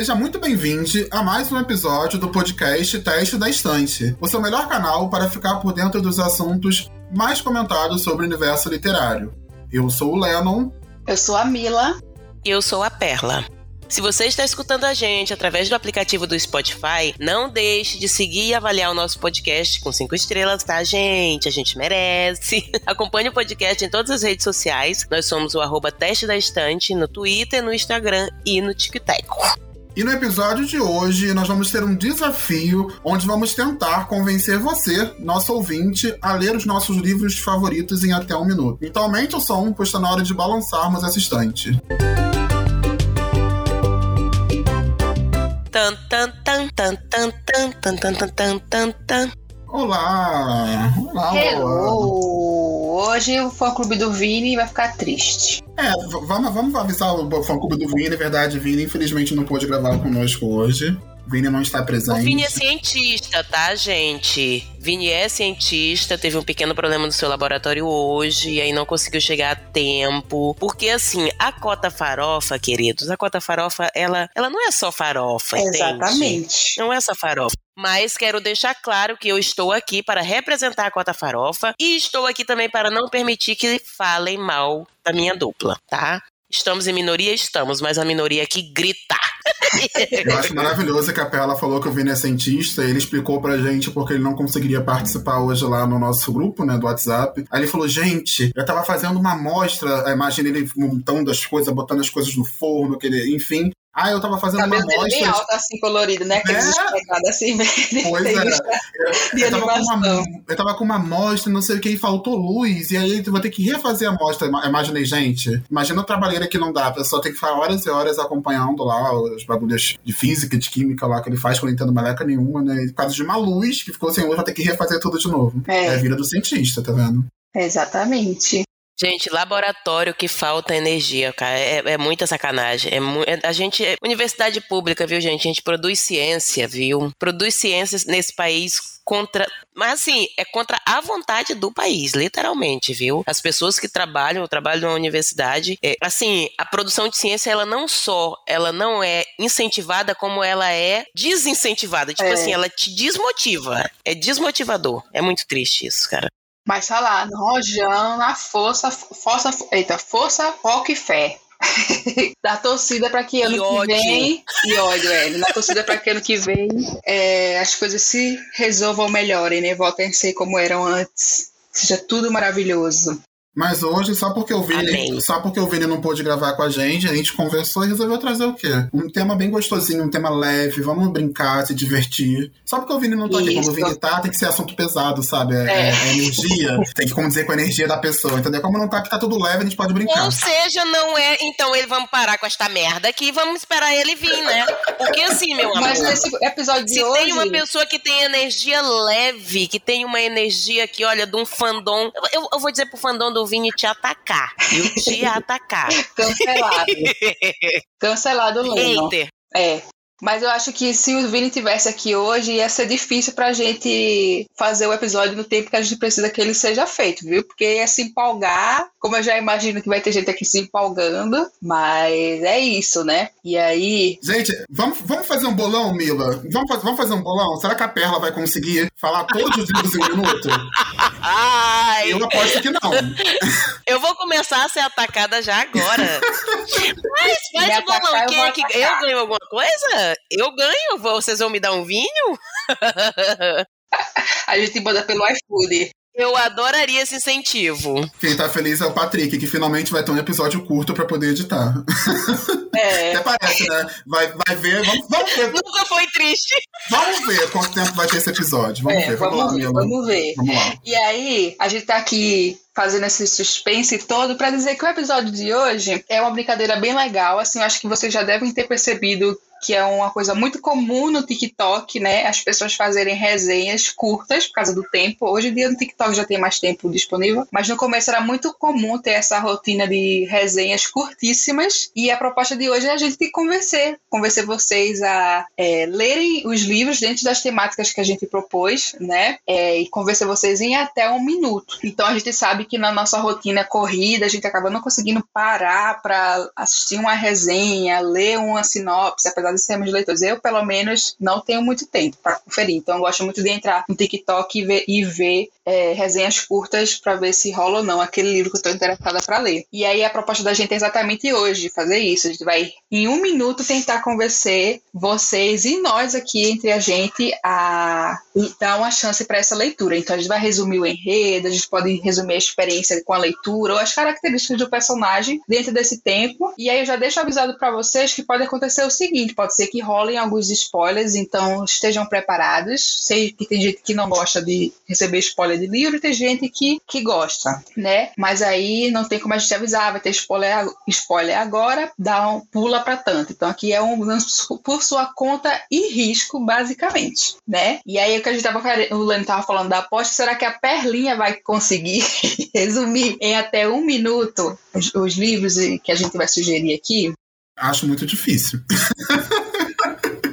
seja muito bem-vindo a mais um episódio do podcast Teste da Estante, o seu melhor canal para ficar por dentro dos assuntos mais comentados sobre o universo literário. Eu sou o Lennon. Eu sou a Mila. E eu sou a Perla. Se você está escutando a gente através do aplicativo do Spotify, não deixe de seguir e avaliar o nosso podcast com cinco estrelas, tá, gente? A gente merece. Acompanhe o podcast em todas as redes sociais. Nós somos o arroba Teste da Estante no Twitter, no Instagram e no TikTok. E no episódio de hoje, nós vamos ter um desafio onde vamos tentar convencer você, nosso ouvinte, a ler os nossos livros favoritos em até um minuto. Então aumente o som, pois está na hora de balançarmos essa estante. Tan, tan, tan, tan, tan, tan, tan, tan, tan, tan, tan. Olá! Olá, Hello! Hoje o fã clube do Vini vai ficar triste. É, vamos, vamos avisar o fã clube do Vini. É verdade, Vini infelizmente não pôde gravar conosco hoje. Vini não está presente. O Vini é cientista, tá, gente? Vini é cientista, teve um pequeno problema no seu laboratório hoje, e aí não conseguiu chegar a tempo. Porque, assim, a cota farofa, queridos, a cota farofa, ela, ela não é só farofa, Exatamente. Entende? Não é só farofa. Mas quero deixar claro que eu estou aqui para representar a cota farofa e estou aqui também para não permitir que falem mal da minha dupla, tá? Estamos em minoria? Estamos, mas a minoria aqui grita. Eu acho maravilhoso que a Perla falou que o Vini é cientista, ele explicou pra gente porque ele não conseguiria participar hoje lá no nosso grupo, né, do WhatsApp. Aí ele falou, gente, eu tava fazendo uma amostra, imagina ele montando as coisas, botando as coisas no forno, que ele, enfim, ah, eu tava fazendo Cabelo uma amostra. bem alto, assim, colorido, né? Aqueles é? assim, Pois é. De eu, tava com uma, eu tava com uma amostra, não sei o que, e faltou luz, e aí eu vou ter que refazer a amostra. Imaginei, gente. Imagina a trabalheira que não dá. A pessoa tem que ficar horas e horas acompanhando lá os bagulhos de física, de química lá que ele faz, que eu não entendo maleca nenhuma, né? E por causa de uma luz que ficou sem luz, vai ter que refazer tudo de novo. É, é a vida do cientista, tá vendo? Exatamente. Gente, laboratório que falta energia, cara. É, é muita sacanagem. É, mu é, a gente. É universidade pública, viu, gente? A gente produz ciência, viu? Produz ciências nesse país contra. Mas assim, é contra a vontade do país, literalmente, viu? As pessoas que trabalham, trabalham na universidade, é, assim, a produção de ciência, ela não só, ela não é incentivada, como ela é desincentivada. Tipo é. assim, ela te desmotiva. É desmotivador. É muito triste isso, cara. Mas tá lá, no rojão, na força, força, eita, força, foco e fé. da torcida para que ano que vem e ódio é, na torcida para que ano que vem é, as coisas se resolvam melhorem, né? Voltem a ser como eram antes. Seja tudo maravilhoso. Mas hoje, só porque o Vini, só porque o Vini não pôde gravar com a gente, a gente conversou e resolveu trazer o quê? Um tema bem gostosinho, um tema leve, vamos brincar, se divertir. Só porque o Vini não tá Isso. aqui. Quando o Vini tá, tem que ser assunto pesado, sabe? É, é. é energia. tem que condizer com a energia da pessoa, entendeu? Como não tá aqui, tá tudo leve, a gente pode brincar. Ou seja, não é. Então ele vamos parar com esta merda aqui e vamos esperar ele vir, né? Porque assim, meu amor. Mas nesse episódio de se hoje. Se tem uma pessoa que tem energia leve, que tem uma energia que, olha, de um fandom. Eu, eu vou dizer pro fandom do Vini te atacar. Eu te atacar. Cancelado. Cancelado, Leno. Hater. É. Mas eu acho que se o Vini tivesse aqui hoje, ia ser difícil pra gente fazer o episódio no tempo que a gente precisa que ele seja feito, viu? Porque ia se empolgar, como eu já imagino que vai ter gente aqui se empolgando, mas é isso, né? E aí. Gente, vamos, vamos fazer um bolão, Mila? Vamos, vamos fazer um bolão? Será que a Perla vai conseguir falar todos os livros em um minuto? Ai. Eu aposto que não. Eu vou começar a ser atacada já agora. Mas faz o bolão. Quem é que. Eu ganho alguma coisa? Eu ganho, vocês vão me dar um vinho? A gente manda pelo iFood. Eu adoraria esse incentivo. Quem tá feliz é o Patrick, que finalmente vai ter um episódio curto pra poder editar. É. Até parece, né? Vai, vai ver, vamos, vamos ver. Nunca foi triste. Vamos ver quanto tempo vai ter esse episódio. Vamos é, ver, vamos, vamos lá, ver, Vamos ver. Vamos lá. E aí, a gente tá aqui fazendo esse suspense todo para dizer que o episódio de hoje é uma brincadeira bem legal. Assim, eu acho que vocês já devem ter percebido que é uma coisa muito comum no TikTok, né? As pessoas fazerem resenhas curtas por causa do tempo. Hoje em dia no TikTok já tem mais tempo disponível, mas no começo era muito comum ter essa rotina de resenhas curtíssimas. E a proposta de hoje é a gente convencer, convencer vocês a é, lerem os livros dentro das temáticas que a gente propôs, né? É, e convencer vocês em até um minuto. Então a gente sabe que na nossa rotina corrida a gente acaba não conseguindo parar para assistir uma resenha, ler uma sinopse, apesar sermos leitores. Eu, pelo menos, não tenho muito tempo para conferir. Então, eu gosto muito de entrar no TikTok e ver, e ver é, resenhas curtas para ver se rola ou não aquele livro que eu estou interessada para ler. E aí, a proposta da gente é exatamente hoje fazer isso. A gente vai, em um minuto, tentar convencer vocês e nós aqui entre a gente a dar uma chance para essa leitura. Então, a gente vai resumir o enredo, a gente pode resumir a experiência com a leitura ou as características do personagem dentro desse tempo. E aí, eu já deixo avisado para vocês que pode acontecer o seguinte: pode ser que rolem alguns spoilers, então estejam preparados. Sei que tem gente que não gosta de receber spoiler de livro tem gente que, que gosta, né? Mas aí não tem como a gente avisar, vai ter spoiler, spoiler agora, dá um pula para tanto. Então aqui é um por sua conta e risco, basicamente, né? E aí o que a gente tava o Leno tava falando da aposta, será que a Perlinha vai conseguir resumir em até um minuto os, os livros que a gente vai sugerir aqui? Acho muito difícil.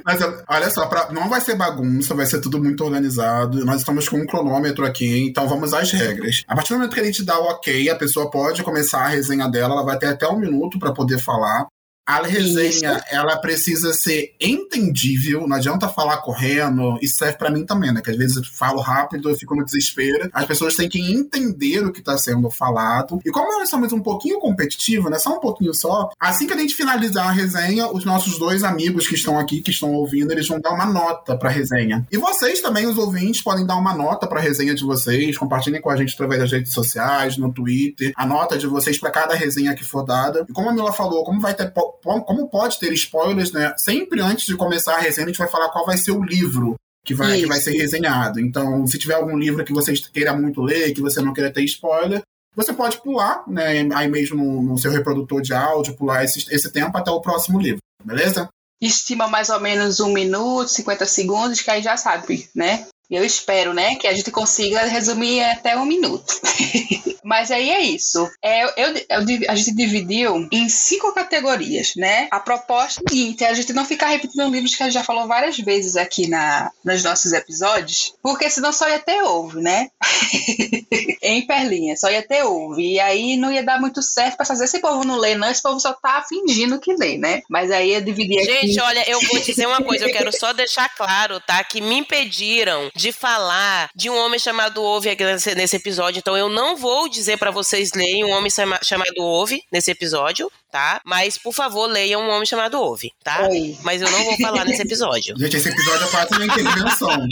Mas olha só, pra, não vai ser bagunça, vai ser tudo muito organizado. Nós estamos com um cronômetro aqui, então vamos às regras. A partir do momento que a gente dá o ok, a pessoa pode começar a resenha dela, ela vai ter até um minuto para poder falar. A resenha, isso. ela precisa ser entendível, não adianta falar correndo, isso serve para mim também, né? Que às vezes eu falo rápido, eu fico no desespero. As pessoas têm que entender o que tá sendo falado. E como nós somos um pouquinho competitivos, né? Só um pouquinho só, assim que a gente finalizar a resenha, os nossos dois amigos que estão aqui, que estão ouvindo, eles vão dar uma nota pra resenha. E vocês também, os ouvintes, podem dar uma nota pra resenha de vocês, compartilhem com a gente através das redes sociais, no Twitter, a nota de vocês para cada resenha que for dada. E como a Mila falou, como vai ter como pode ter spoilers, né? Sempre antes de começar a resenha, a gente vai falar qual vai ser o livro que vai, que vai ser resenhado. Então, se tiver algum livro que você queira muito ler, que você não queira ter spoiler, você pode pular, né? Aí mesmo no, no seu reprodutor de áudio, pular esse, esse tempo até o próximo livro, beleza? Estima mais ou menos um minuto, 50 segundos, que aí já sabe, né? Eu espero, né, que a gente consiga resumir até um minuto. Mas aí é isso. É, eu, eu, a gente dividiu em cinco categorias, né? A proposta é seguinte: é a gente não ficar repetindo livros que a gente já falou várias vezes aqui na, nos nossos episódios, porque senão só ia ter ovo, né? em Perlinha, só ia ter ovo. E aí não ia dar muito certo para fazer. Esse povo não lê, não, esse povo só tá fingindo que lê, né? Mas aí eu dividi aqui. Gente, olha, eu vou dizer uma coisa, eu quero só deixar claro, tá? Que me impediram de falar de um homem chamado Ove nesse episódio, então eu não vou dizer para vocês lerem um homem chamado Ove nesse episódio, tá? Mas, por favor, leiam um homem chamado Ove, tá? Oi. Mas eu não vou falar nesse episódio. Gente, esse episódio é quase uma intervenção.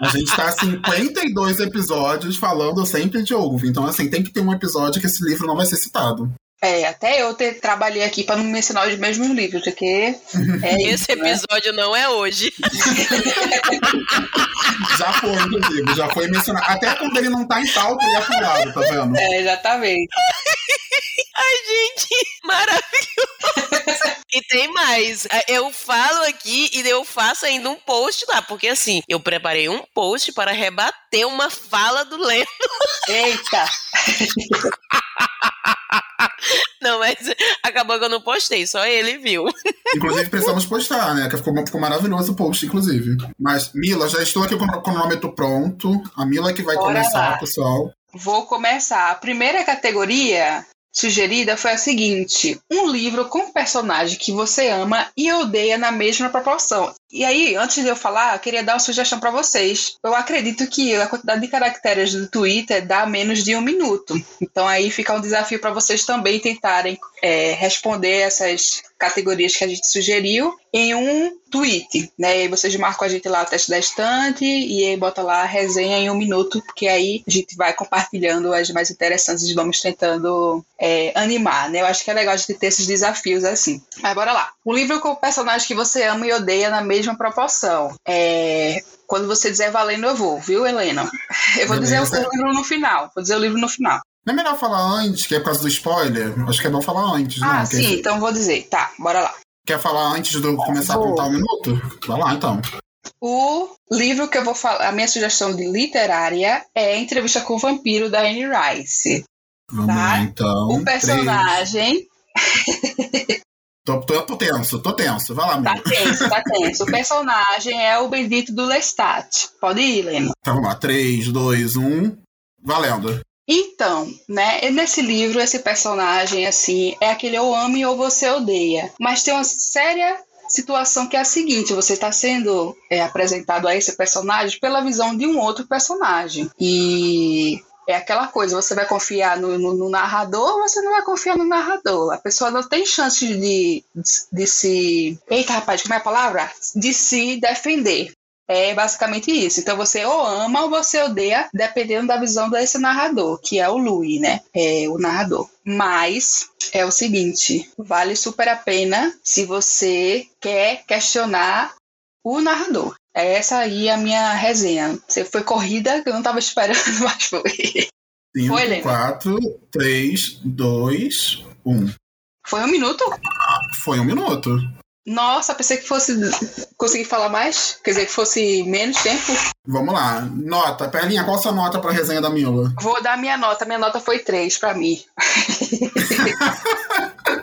A gente tá 52 episódios falando sempre de Ove. Então, assim, tem que ter um episódio que esse livro não vai ser citado. É, até eu ter, trabalhei aqui para não mencionar os mesmos livros, porque. É Esse isso, né? episódio né? não é hoje. já foi, inclusive, já foi mencionado. Até quando ele não tá em pauta, ele é falado, tá vendo? É, exatamente. Ai, gente, maravilhoso. E tem mais. Eu falo aqui e eu faço ainda um post lá, porque assim, eu preparei um post para rebater uma fala do Leno. Eita! Não, mas acabou que eu não postei, só ele viu. Inclusive, precisamos postar, né? Que ficou, ficou maravilhoso o post, inclusive. Mas, Mila, já estou aqui com o cronômetro pronto. A Mila que vai Bora começar, lá. pessoal. Vou começar. A primeira categoria sugerida foi a seguinte: um livro com personagem que você ama e odeia na mesma proporção. E aí, antes de eu falar, queria dar uma sugestão para vocês. Eu acredito que a quantidade de caracteres do Twitter dá menos de um minuto. Então aí fica um desafio para vocês também tentarem é, responder essas categorias que a gente sugeriu em um tweet, né? E vocês marcam a gente lá o teste da estante e aí bota lá a resenha em um minuto, porque aí a gente vai compartilhando as mais interessantes e vamos tentando é, animar, né? Eu acho que é legal a gente ter esses desafios assim. Mas bora lá. O livro com o personagem que você ama e odeia na mesma proporção. É, quando você dizer valendo, eu vou, viu, Helena? Eu vou Beleza. dizer o livro no final. Vou dizer o livro no final. Não é melhor falar antes, que é por causa do spoiler? Acho que é bom falar antes, ah, não? sim, então vou dizer. Tá, bora lá. Quer falar antes de eu começar vou. a contar um minuto? Vai lá, então. O livro que eu vou falar, a minha sugestão de literária é Entrevista com o Vampiro, da Anne Rice. Vamos tá? lá, então. O personagem. tô, tô, tô, tenso, tô tenso. Vai lá, Tá tenso, tá tenso. O personagem é o Bendito do Lestat. Pode ir, Lema. Então vamos lá. 3, 2, 1. Valendo. Então, né, nesse livro, esse personagem, assim, é aquele ou ame ou você odeia. Mas tem uma séria situação que é a seguinte: você está sendo é, apresentado a esse personagem pela visão de um outro personagem. E é aquela coisa, você vai confiar no, no, no, narrador ou você não vai confiar no narrador. A pessoa não tem chance de, de, de se. Eita, rapaz, como é a palavra? De se defender. É basicamente isso. Então você ou ama ou você odeia, dependendo da visão desse narrador, que é o Louis, né? É o narrador. Mas é o seguinte: vale super a pena se você quer questionar o narrador. É essa aí a minha resenha. Você foi corrida que eu não estava esperando, mas foi. 5, 4, 3, 2, 1. Foi um minuto? Foi um minuto. Nossa, pensei que fosse conseguir falar mais? Quer dizer, que fosse menos tempo? Vamos lá. Nota. Perlinha, qual a sua nota pra resenha da Mila? Vou dar minha nota. Minha nota foi 3 pra mim.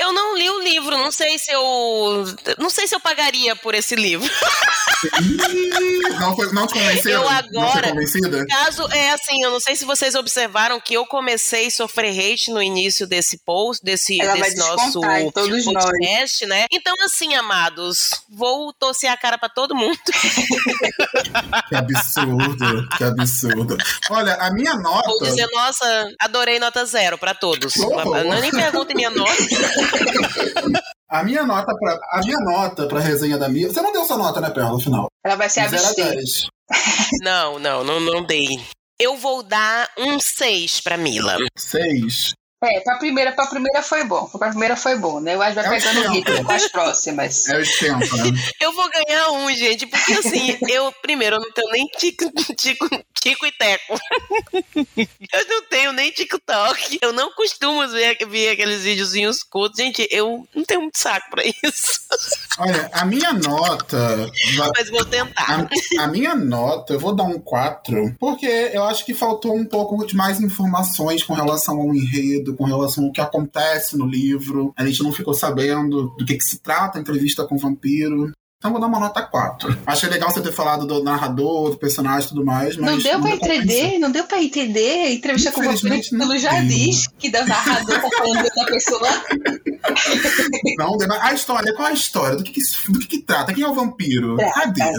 eu não li o livro, não sei se eu. Não sei se eu pagaria por esse livro. não, foi, não te convenceu? Eu agora, caso é assim, eu não sei se vocês observaram que eu comecei a sofrer hate no início desse post, desse, desse nosso podcast, né? Então, assim, amados, vou torcer a cara para todo mundo. que absurdo, que absurdo. Olha, a minha nota. Vou dizer, nossa, adorei nota zero para todos. Não nem perguntem minha nota. A minha nota para a minha nota para resenha da Mia. Você não deu sua nota, né, Perla, no final? Ela vai ser abster. Não, não, não, não dei. Eu vou dar um 6 para Mila. 6. É, pra primeira, pra primeira foi bom. Pra primeira foi bom, né? Eu acho que vai é pegando o ritmo com as próximas. É o tempo, né? Eu vou ganhar um, gente, porque assim, eu, primeiro, eu não tenho nem tico, tico, tico e teco. eu não tenho nem TikTok. Eu não costumo ver, ver aqueles videozinhos curtos. Gente, eu não tenho muito saco pra isso. Olha, a minha nota. Mas vou tentar. A, a minha nota, eu vou dar um 4, porque eu acho que faltou um pouco de mais informações com relação ao enredo com relação ao que acontece no livro. A gente não ficou sabendo do que, que se trata a entrevista com o vampiro. Então vou dar uma nota 4. Achei legal você ter falado do narrador, do personagem e tudo mais, mas. Não deu não pra entender, não deu pra entender. Entrevista com o vampiro, pelo já diz que do narrador tá falando da pessoa. Não, a história, qual é a história? Do que, que do que, que trata? Quem é o vampiro? Trata. Cadê?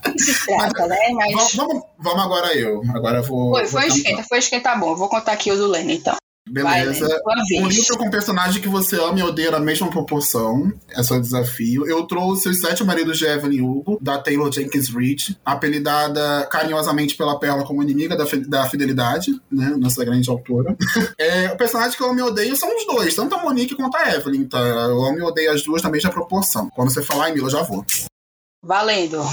se trata, né? Mas... Vamos, vamos agora eu. Agora eu vou. Foi, foi esquenta, foi esquenta bom. Vou contar aqui o do Lenny, então. Beleza. Vai, um livro com personagem que você ama e odeia na mesma proporção. É o desafio. Eu trouxe Os Sete Maridos de Evelyn Hugo, da Taylor Jenkins Reid, apelidada carinhosamente pela Perla como inimiga da, da fidelidade, né? Nossa grande autora. é, o personagem que eu amo e odeio são os dois, tanto a Monique quanto a Evelyn, tá? Eu amo e odeio as duas na mesma proporção. Quando você falar, Emila, eu já vou. Valendo.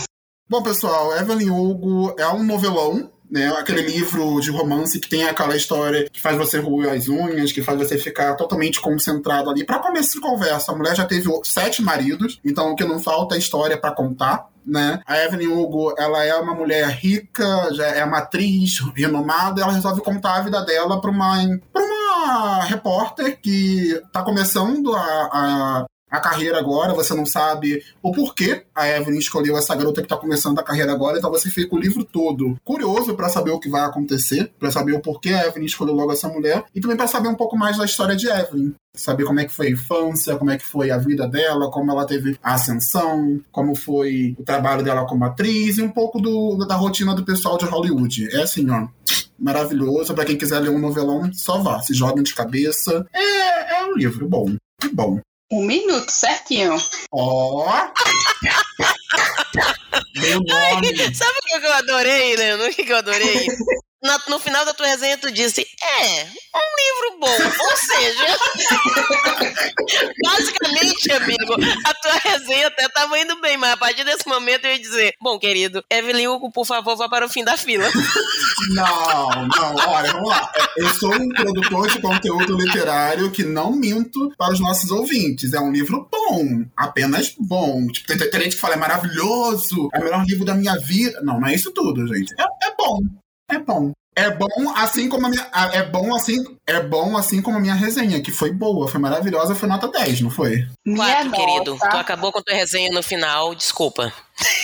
Bom, pessoal, Evelyn Hugo é um novelão né? Aquele livro de romance que tem aquela história que faz você roer as unhas, que faz você ficar totalmente concentrado ali. Para começo de conversa, a mulher já teve sete maridos, então o que não falta é história para contar. Né? A Evelyn Hugo, ela é uma mulher rica, já é uma atriz renomada, ela resolve contar a vida dela para uma, pra uma repórter que está começando a, a a carreira agora, você não sabe o porquê a Evelyn escolheu essa garota que tá começando a carreira agora, então você fica o livro todo curioso para saber o que vai acontecer, para saber o porquê a Evelyn escolheu logo essa mulher e também para saber um pouco mais da história de Evelyn. Saber como é que foi a infância, como é que foi a vida dela, como ela teve a ascensão, como foi o trabalho dela como atriz e um pouco do, da rotina do pessoal de Hollywood. É assim, ó maravilhoso. para quem quiser ler um novelão, só vá. Se joguem de cabeça. É, é um livro bom. É bom. Um minuto, certinho. Ó! Oh. Meu nome. Sabe o que eu adorei, Leandro? O que eu adorei? no, no final da tua resenha, tu disse: É, um livro bom. Ou seja, basicamente, amigo, a tua resenha até tava indo bem, mas a partir desse momento eu ia dizer: Bom, querido, Evelyn Hugo, por favor, vá para o fim da fila. Não, não, olha, vamos lá. Eu sou um produtor de conteúdo literário que não minto para os nossos ouvintes. É um livro bom, apenas bom. Tipo, tem, tem gente que fala, é maravilhoso, é o melhor livro da minha vida. Não, não é isso tudo, gente. É, é bom. É bom. É bom assim como a minha. É bom assim, é bom assim como a minha resenha, que foi boa, foi maravilhosa, foi nota 10, não foi? Minha querido. Nota... Tu acabou com tua resenha no final, desculpa.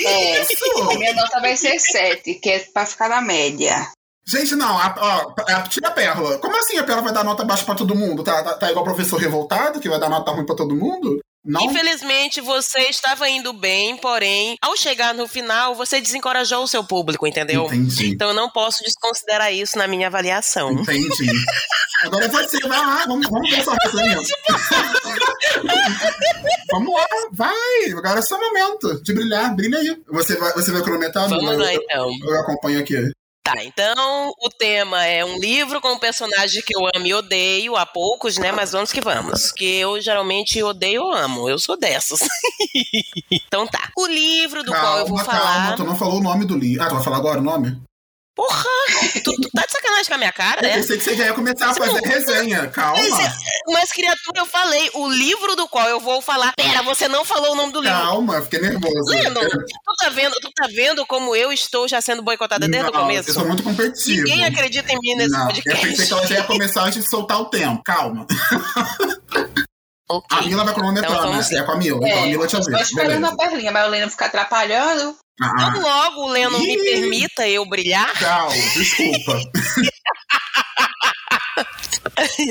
É, isso. A minha nota vai ser 7, que é pra ficar na média. Gente, não, a, ó, a, tira a Pérola. Como assim a Pérola vai dar nota baixa pra todo mundo? Tá, tá, tá igual o professor revoltado, que vai dar nota ruim pra todo mundo? Não, Infelizmente, você estava indo bem, porém, ao chegar no final, você desencorajou o seu público, entendeu? entendi. Então eu não posso desconsiderar isso na minha avaliação. Entendi. Agora é você, vai lá, vamos, vamos ver sua resenha. vamos lá, vai. Agora é seu momento de brilhar, brilha aí. Você vai, você vai cronometrar? Vamos eu, lá, eu- então. eu acompanho aqui. Tá, então o tema é um livro com um personagem que eu amo e odeio, há poucos, né? Mas vamos que vamos. Que eu geralmente odeio ou amo. Eu sou dessas. então tá. O livro do qual eu vou Calma, falar. calma, tu não falou o nome do livro. Ah, tu vai falar agora o nome? Porra! Tu, tu tá de sacanagem com a minha cara, Eu né? pensei que você já ia começar a fazer resenha. Calma. Mas, criatura, eu falei. O livro do qual eu vou falar. Pera, você não falou o nome do livro. Calma, fiquei nervoso. Leno, tu tá vendo, tu tá vendo como eu estou já sendo boicotada desde Não, o começo? Eu sou muito competitivo. Ninguém acredita em mim nesse não, eu podcast. pensei que ela já ia começar antes de soltar o tempo. Calma. Ok. A Mila vai cronometrar, Então né? É com a Mila. Então a É, Mila te eu tô esperando Beleza. a perlinha, mas o Leno fica atrapalhando. Ah, Tão logo o Leno me permita eu brilhar. Tchau, desculpa.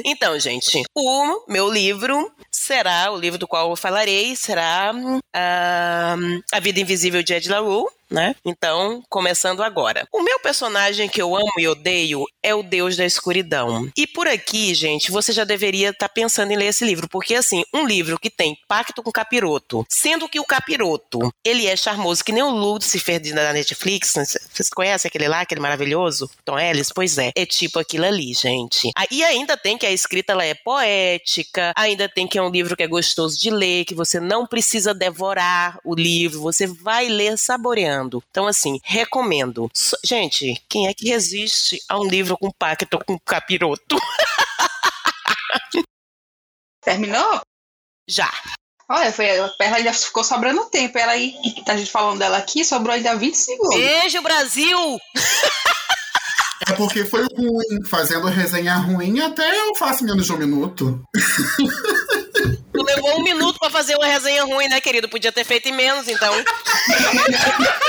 Então, gente, o meu livro será, o livro do qual eu falarei, será ah, A Vida Invisível de Ed La Rue, né? Então, começando agora. O meu personagem que eu amo e odeio é o Deus da Escuridão. E por aqui, gente, você já deveria estar pensando em ler esse livro, porque assim, um livro que tem pacto com capiroto, sendo que o capiroto, ele é charmoso, que nem o Lucifer da Netflix, né? vocês conhecem aquele lá, aquele maravilhoso? Tom Ellis? Pois é, é tipo aquilo ali, gente. Ah, E ainda tem que a escrita ela é poética, ainda tem que é um livro que é gostoso de ler, que você não precisa devorar o livro, você vai ler saboreando. Então, assim, recomendo. So- Gente, quem é que resiste a um livro com pacto com capiroto? Terminou? Já. Olha, foi, a perla ainda ficou sobrando tempo. Ela aí, tá gente falando dela aqui, sobrou ainda 20 segundos. Beijo, Brasil! É porque foi ruim. Fazendo resenha ruim, até eu faço menos de um minuto. Tu levou um minuto pra fazer uma resenha ruim, né, querido? Podia ter feito em menos, então.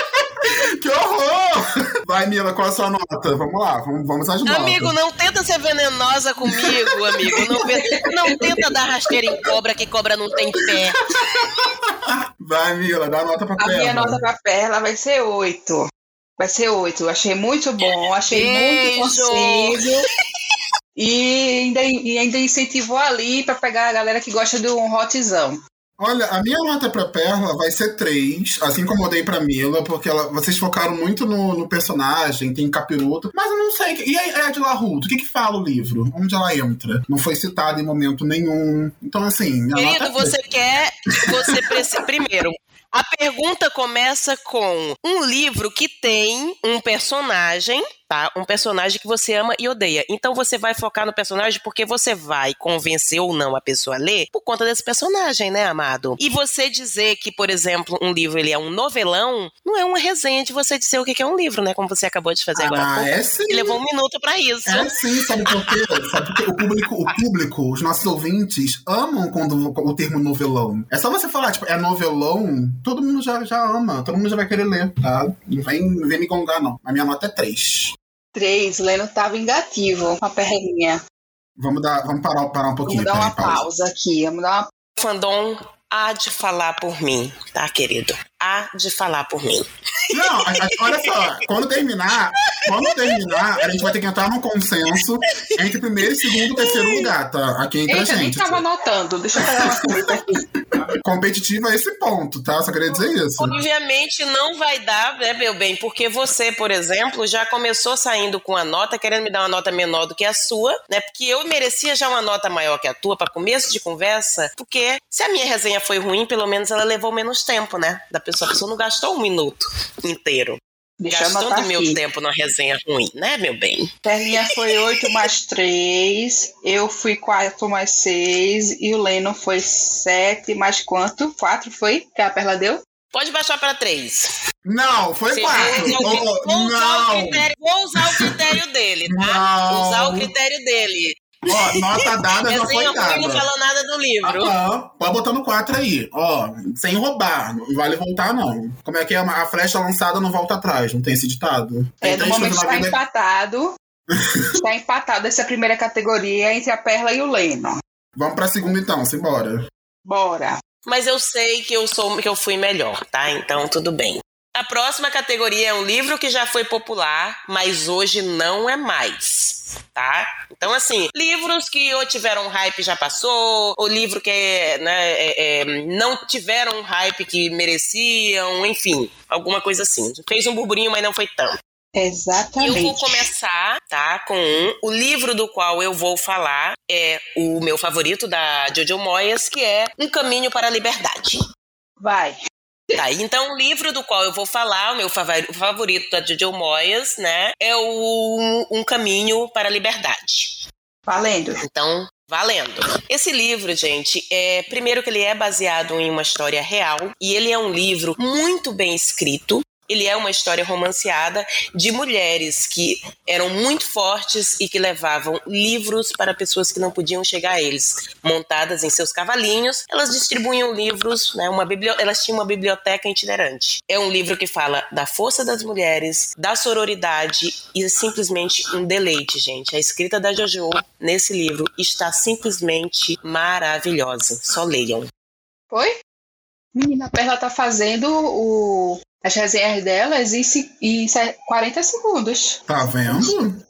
Que horror! Vai, Mila, qual a sua nota? Vamos lá, vamos, vamos às notas. Amigo, não tenta ser venenosa comigo, amigo. Não, não tenta dar rasteira em cobra, que cobra não tem pé. Vai, Mila, dá a nota pra A minha Perla. nota pra perla vai ser 8. Vai ser 8. Achei muito bom, achei muito Beijo. possível. E ainda, e ainda incentivou ali pra pegar a galera que gosta de um hotzão. Olha, a minha nota pra Perla vai ser 3, assim como eu dei pra Mila, porque ela- vocês focaram muito no, no personagem, tem capiroto, mas eu não sei. E a Ed LaRue, o que que fala o livro? Onde ela entra? Não foi citada em momento nenhum. Então, assim, Querido, é você quer. Você precisa. Primeiro, a pergunta começa com um livro que tem um personagem, tá? Um personagem que você ama e odeia. Então você vai focar no personagem porque você vai convencer ou não a pessoa a ler por conta desse personagem, né, amado? E você dizer que, por exemplo, um livro ele é um novelão, não é uma resenha de você dizer o que é um livro, né? Como você acabou de fazer agora. há Ah, é sim. E levou um minuto pra isso. É sim, sabe por quê? Sabe por quê? O público, o público, os nossos ouvintes, amam quando o termo novelão. É só você falar, tipo, é novelão, todo mundo já, já ama, todo mundo já vai querer ler, tá? Não vem, não vem me gongar, não. A minha nota é 3. 3, Leno tá vingativo com a perlinha. Vamos, dar, vamos parar, parar um pouquinho. Vamos dar uma pausa. pausa aqui. Vamos dar uma O fandom há de falar por mim, tá, querido? Há de falar por mim. Não, a- a- olha só, quando terminar, quando terminar, a gente vai ter que entrar num consenso entre primeiro, segundo e terceiro lugar, tá? Aqui entre Eita, a nem gente. tava anotando. Deixa eu pegar uma coisa aqui. Competitivo é esse ponto, tá? Só queria dizer isso. Obviamente não vai dar, né, meu bem? Porque você, por exemplo, já começou saindo com a nota, querendo me dar uma nota menor do que a sua, né? Porque eu merecia já uma nota maior que a tua para começo de conversa, porque se a minha resenha foi ruim, pelo menos ela levou menos tempo, né? Da pessoa, a pessoa não gastou um minuto inteiro. Deixa eu Gastando meu aqui. tempo numa resenha ruim, né, meu bem? Perlinha foi 8 mais 3. Eu fui 4 mais 6. E o Leno foi 7 mais quanto? 4 foi? Que a Perla deu? Pode baixar para três. Não, foi Você quatro. vou usar, o- vou usar o não. critério, vou usar o critério dele, tá? Não. Vou usar o critério dele. Ó, nota dada já foi ruim não dada. falou nada do livro. Ah, pode botar no 4 aí, ó, sem roubar, não vale voltar não. Como é que é? A flecha lançada não volta atrás, não tem esse ditado? Tem É, no três momento está vida- empatado. está empatado essa primeira categoria entre a Perla e o Leno. Vamos pra segunda então, simbora. Bora. mas eu sei que eu sou que eu fui melhor, tá? Então tudo bem. A próxima categoria é um livro que já foi popular, mas hoje não é mais, tá? Então, assim, livros que ou tiveram hype já passou, ou livro que né, é, é, não tiveram um hype que mereciam, enfim, alguma coisa assim. Fez um burburinho, mas não foi tanto. Exatamente. Eu vou começar, tá, com um. O livro do qual eu vou falar é o meu favorito da Jojo Moyes, que é Um Caminho para a Liberdade. Vai. Tá, então o livro do qual eu vou falar, o meu favorito da Jojo Moyes, né, é o Um Caminho para a Liberdade. Valendo. Então, valendo. Esse livro, gente, é primeiro que ele é baseado em uma história real e ele é um livro muito bem escrito. Ele é uma história romanceada de mulheres que eram muito fortes e que levavam livros para pessoas que não podiam chegar a eles. Montadas em seus cavalinhos, elas distribuíam livros, né, uma elas tinham uma biblioteca itinerante. É um livro que fala da força das mulheres, da sororidade e é simplesmente um deleite, gente. A escrita da Jojo nesse livro está simplesmente maravilhosa. Só leiam. Oi? Menina, a Perla tá fazendo o as resenhas delas em, em 40 segundos. Tá vendo?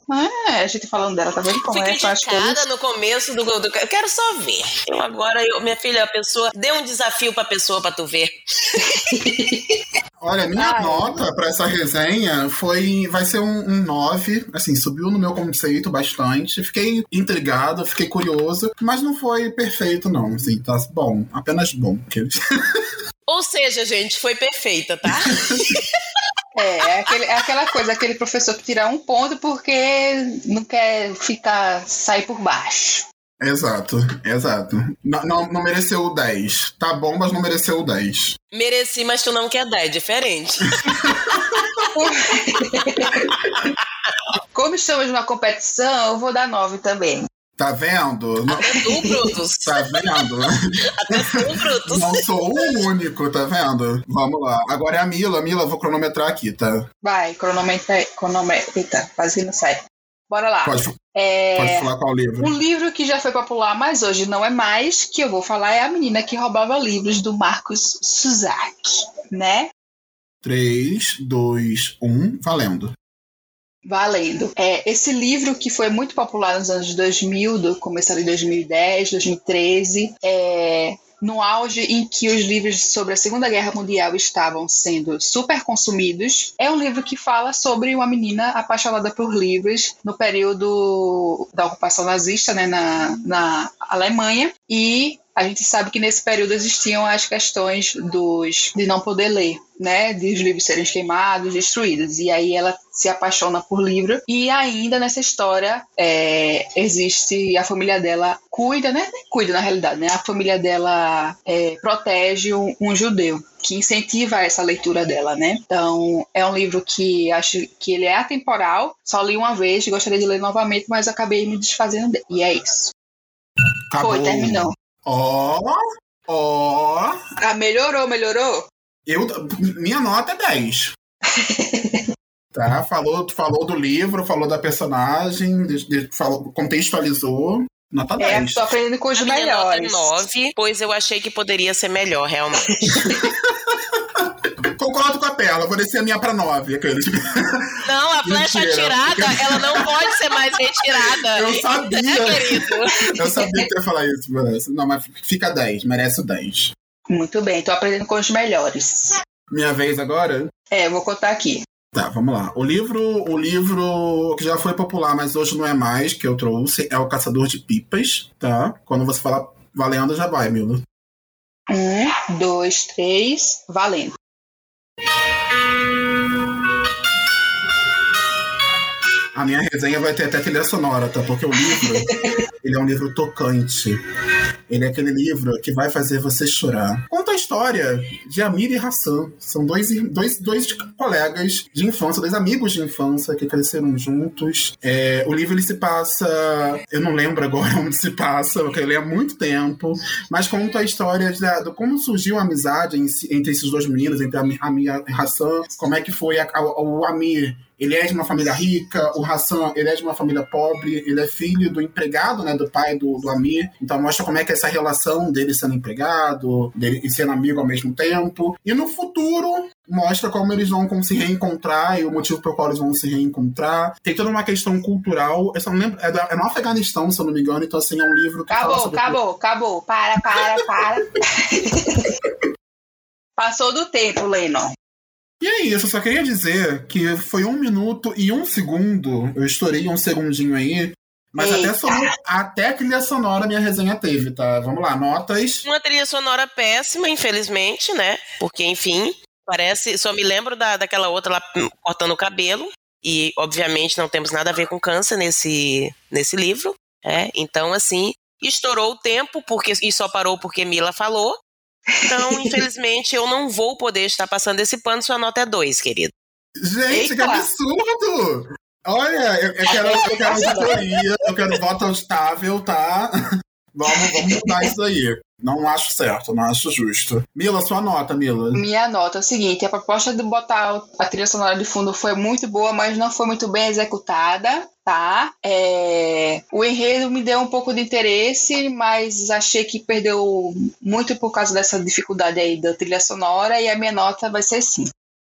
É, a gente falando dela, tá vendo como Fui é? criticada no começo do, do. Eu quero só ver. Eu agora, eu, minha filha, a pessoa. Dê um desafio pra pessoa pra tu ver. Olha, minha Ai, nota para essa resenha foi. Vai ser um, um 9. Assim, subiu no meu conceito bastante. Fiquei intrigado, fiquei curioso, mas não foi perfeito, não. Assim, tá bom, apenas bom. Ou seja, gente, foi perfeita, tá? É, é, aquele, é, aquela coisa, aquele professor que tira um ponto porque não quer ficar, sair por baixo. Exato, exato. Não, não, não mereceu o 10. Tá bom, mas não mereceu o 10. Mereci, mas tu não quer 10, é diferente. Como estamos numa competição, eu vou dar 9 também. Tá vendo? Até tu, Brutus. Tá vendo? Até tu, Brutus. Não sou o único, tá vendo? Vamos lá. Agora é a Mila. Mila, vou cronometrar aqui, tá? Vai, cronometra. cronometra. Eita, quase não sai. Bora lá. Pode, é, pode falar qual livro. Um livro que já foi popular, mas hoje não é mais, que eu vou falar é A Menina que Roubava Livros, do Marcos Suzak, né? 3, 2, 1, valendo. Valendo. É, esse livro que foi muito popular nos anos 2000, do, em 2010, 2013, é, no auge em que os livros sobre a Segunda Guerra Mundial estavam sendo super consumidos. É um livro que fala sobre uma menina apaixonada por livros no período da ocupação nazista, né, na, na Alemanha, e a gente sabe que nesse período existiam as questões dos de não poder ler, né, de os livros serem queimados, destruídos. E aí ela se apaixona por livro e ainda nessa história é, existe a família dela cuida, né, cuida na realidade, né, a família dela é, protege um, um judeu que incentiva essa leitura dela, né? Então, é um livro que acho que ele é atemporal. Só li uma vez, gostaria de ler novamente, mas acabei me desfazendo dele. E é isso. Acabou. Foi, terminou. Ó, ó. Ah, melhorou, melhorou? Eu, minha nota é 10. tá, falou, falou do livro, falou da personagem, de, de, falou, contextualizou. Nota 10. É, tô aprendendo com os a melhores. Nota 9, pois eu achei que poderia ser melhor, realmente. Concordo com a Perla, vou descer a minha pra 9. Aqueles. Não, a flecha Mentira. atirada, ela não pode ser mais retirada. Eu sabia. É, eu sabia que ia falar isso, mas não, mas fica 10, merece o 10. Muito bem, tô aprendendo com os melhores. Minha vez agora? É, vou contar aqui. Tá, vamos lá. O livro, o livro que já foi popular, mas hoje não é mais, que eu trouxe, é O Caçador de Pipas, tá? Quando você falar valendo, já vai, Milo. Um, dois, três, valendo. A minha resenha vai ter até trilha sonora, tá? Porque o livro, ele é um livro tocante. Ele é aquele livro que vai fazer você chorar. Conta a história de Amir e Hassan. São dois, dois, dois colegas de infância, dois amigos de infância que cresceram juntos. É, o livro ele se passa. Eu não lembro agora onde se passa, porque ele é há muito tempo. Mas conta a história de, de como surgiu a amizade entre esses dois meninos, entre Amir e Hassan. Como é que foi a, a, o Amir ele é de uma família rica, o Hassan, ele é de uma família pobre, ele é filho do empregado, né, do pai do, do Amir. Então mostra como é que é essa relação dele sendo empregado, dele e sendo amigo ao mesmo tempo. E no futuro, mostra como eles vão se reencontrar e o motivo pelo qual eles vão se reencontrar. Tem toda uma questão cultural. Eu só não lembro, é, é no Afeganistão, se eu não me engano, então assim, é um livro que Acabou, sobre... acabou, acabou. Para, para, para. Passou do tempo, Lennon. E é isso, eu só queria dizer que foi um minuto e um segundo, eu estourei um segundinho aí, mas até, sonora, até trilha sonora minha resenha teve, tá? Vamos lá, notas. Uma trilha sonora péssima, infelizmente, né? Porque, enfim, parece. Só me lembro da, daquela outra lá hum, cortando o cabelo. E, obviamente, não temos nada a ver com câncer nesse, nesse livro. É, então, assim, estourou o tempo porque e só parou porque Mila falou. Então, infelizmente, eu não vou poder estar passando esse pano, sua nota é 2, querido. Gente, Eita. que absurdo! Olha, eu, eu quero, eu quero auditoria, eu quero voto estável, tá? Vamos, vamos mudar isso aí. Não acho certo, não acho justo. Mila, sua nota, Mila. Minha nota é o seguinte: a proposta de botar a trilha sonora de fundo foi muito boa, mas não foi muito bem executada, tá? É... O enredo me deu um pouco de interesse, mas achei que perdeu muito por causa dessa dificuldade aí da trilha sonora, e a minha nota vai ser sim.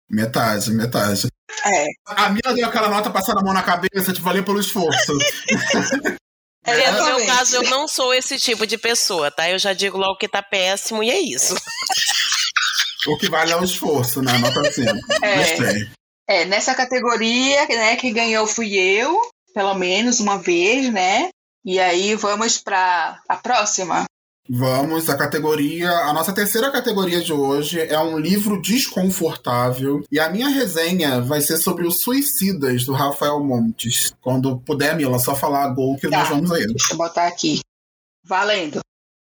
Metade, metade. É. A Mila deu aquela nota passando a mão na cabeça, te valeu pelo esforço. É, no meu caso, eu não sou esse tipo de pessoa, tá? Eu já digo logo que tá péssimo e é isso. o que vale é o esforço, né? Nota 5. É, é, nessa categoria, né, que ganhou fui eu, pelo menos uma vez, né? E aí vamos para a próxima. Vamos, a categoria. A nossa terceira categoria de hoje é um livro desconfortável. E a minha resenha vai ser sobre os Suicidas, do Rafael Montes. Quando puder, Mila, só falar gol que tá, nós vamos a ele. Deixa eu botar aqui. Valendo.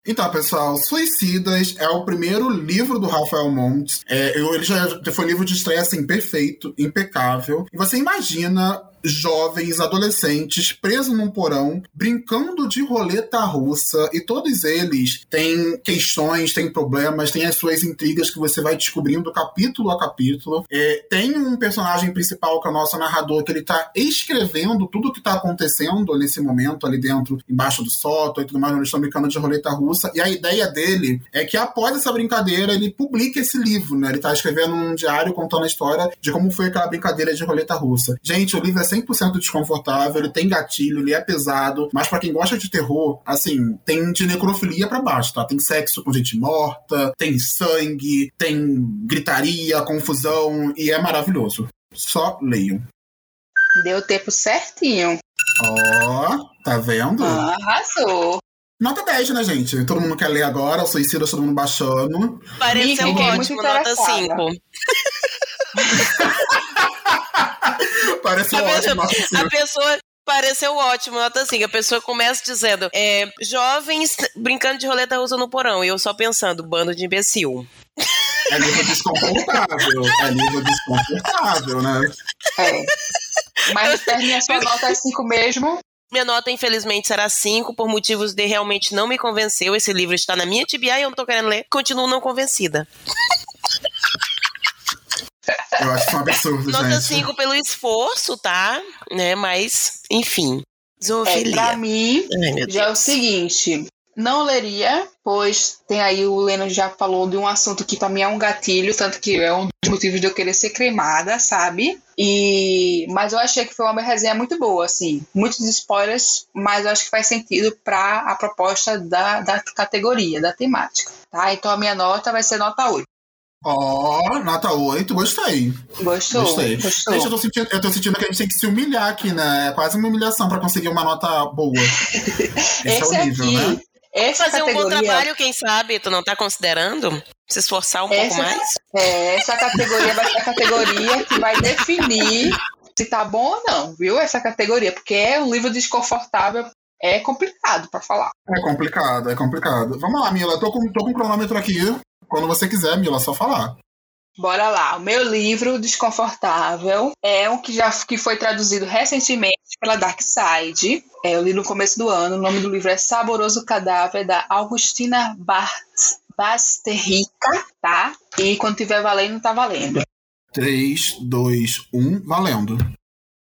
Então, pessoal, Suicidas é o primeiro livro do Rafael Montes. É, ele já foi um livro de estreia assim, perfeito, impecável. E você imagina jovens, adolescentes, presos num porão, brincando de roleta russa, e todos eles têm questões, têm problemas, têm as suas intrigas que você vai descobrindo capítulo a capítulo. É, tem um personagem principal que é o nosso narrador, que ele tá escrevendo tudo o que tá acontecendo nesse momento ali dentro, embaixo do sótão e tudo mais, eles estão brincando de roleta russa, e a ideia dele é que após essa brincadeira ele publique esse livro, né? Ele tá escrevendo um diário contando a história de como foi aquela brincadeira de roleta russa. Gente, o livro é 100% desconfortável, ele tem gatilho, ele é pesado, mas para quem gosta de terror, assim, tem de necrofilia para baixo, tá? Tem sexo com gente morta, tem sangue, tem gritaria, confusão e é maravilhoso. Só leiam. Deu tempo certinho. Ó, oh, tá vendo? Ah, arrasou. Nota 10, né, gente? Todo mundo quer ler agora, o suicida, todo mundo baixando. Pareceu ótimo, nota 5. Parece a ótimo. Pessoa, a pessoa pareceu ótimo, nota 5. A pessoa começa dizendo: é, jovens brincando de roleta russa no porão. E eu só pensando, bando de imbecil. É nível desconfortável. É nível desconfortável, né? É. Mas termine a sua nota 5 mesmo. Minha nota, infelizmente, será 5, por motivos de realmente não me convenceu. Esse livro está na minha TBA e eu não tô querendo ler. Continuo não convencida. Eu acho que é um absurdo, Nota 5 pelo esforço, tá? Né? Mas, enfim. Zoofilia. É, pra mim, Ai, já é o seguinte. Não leria, pois tem aí o Leno já falou de um assunto que para mim é um gatilho, tanto que é um dos motivos de eu querer ser cremada, sabe? E mas eu achei que foi uma resenha muito boa, assim, muitos spoilers, mas eu acho que faz sentido para a proposta da, da categoria, da temática, tá? Então a minha nota vai ser nota 8. Ó, oh, nota 8, gostei. Gostou? Gostei. Gostou. Gente, eu tô, sentindo, eu tô sentindo que a gente tem que se humilhar aqui, né? É quase uma humilhação pra conseguir uma nota boa. Esse, Esse é o nível, aqui, né? Essa Fazer categoria... um bom trabalho, quem sabe? Tu não tá considerando? Se esforçar um essa, pouco mais? É, essa categoria vai ser a categoria que vai definir se tá bom ou não, viu? Essa categoria, porque é um livro desconfortável é complicado para falar. É complicado, é complicado. Vamos lá, Mila, tô com, tô com o cronômetro aqui. Quando você quiser, Mila, só falar. Bora lá. O meu livro Desconfortável é um que já que foi traduzido recentemente pela Dark Side. É, eu li no começo do ano. O nome do livro é Saboroso Cadáver, da Augustina Bart Basterrica, tá? E quando tiver valendo, tá valendo. 3, 2, 1, valendo.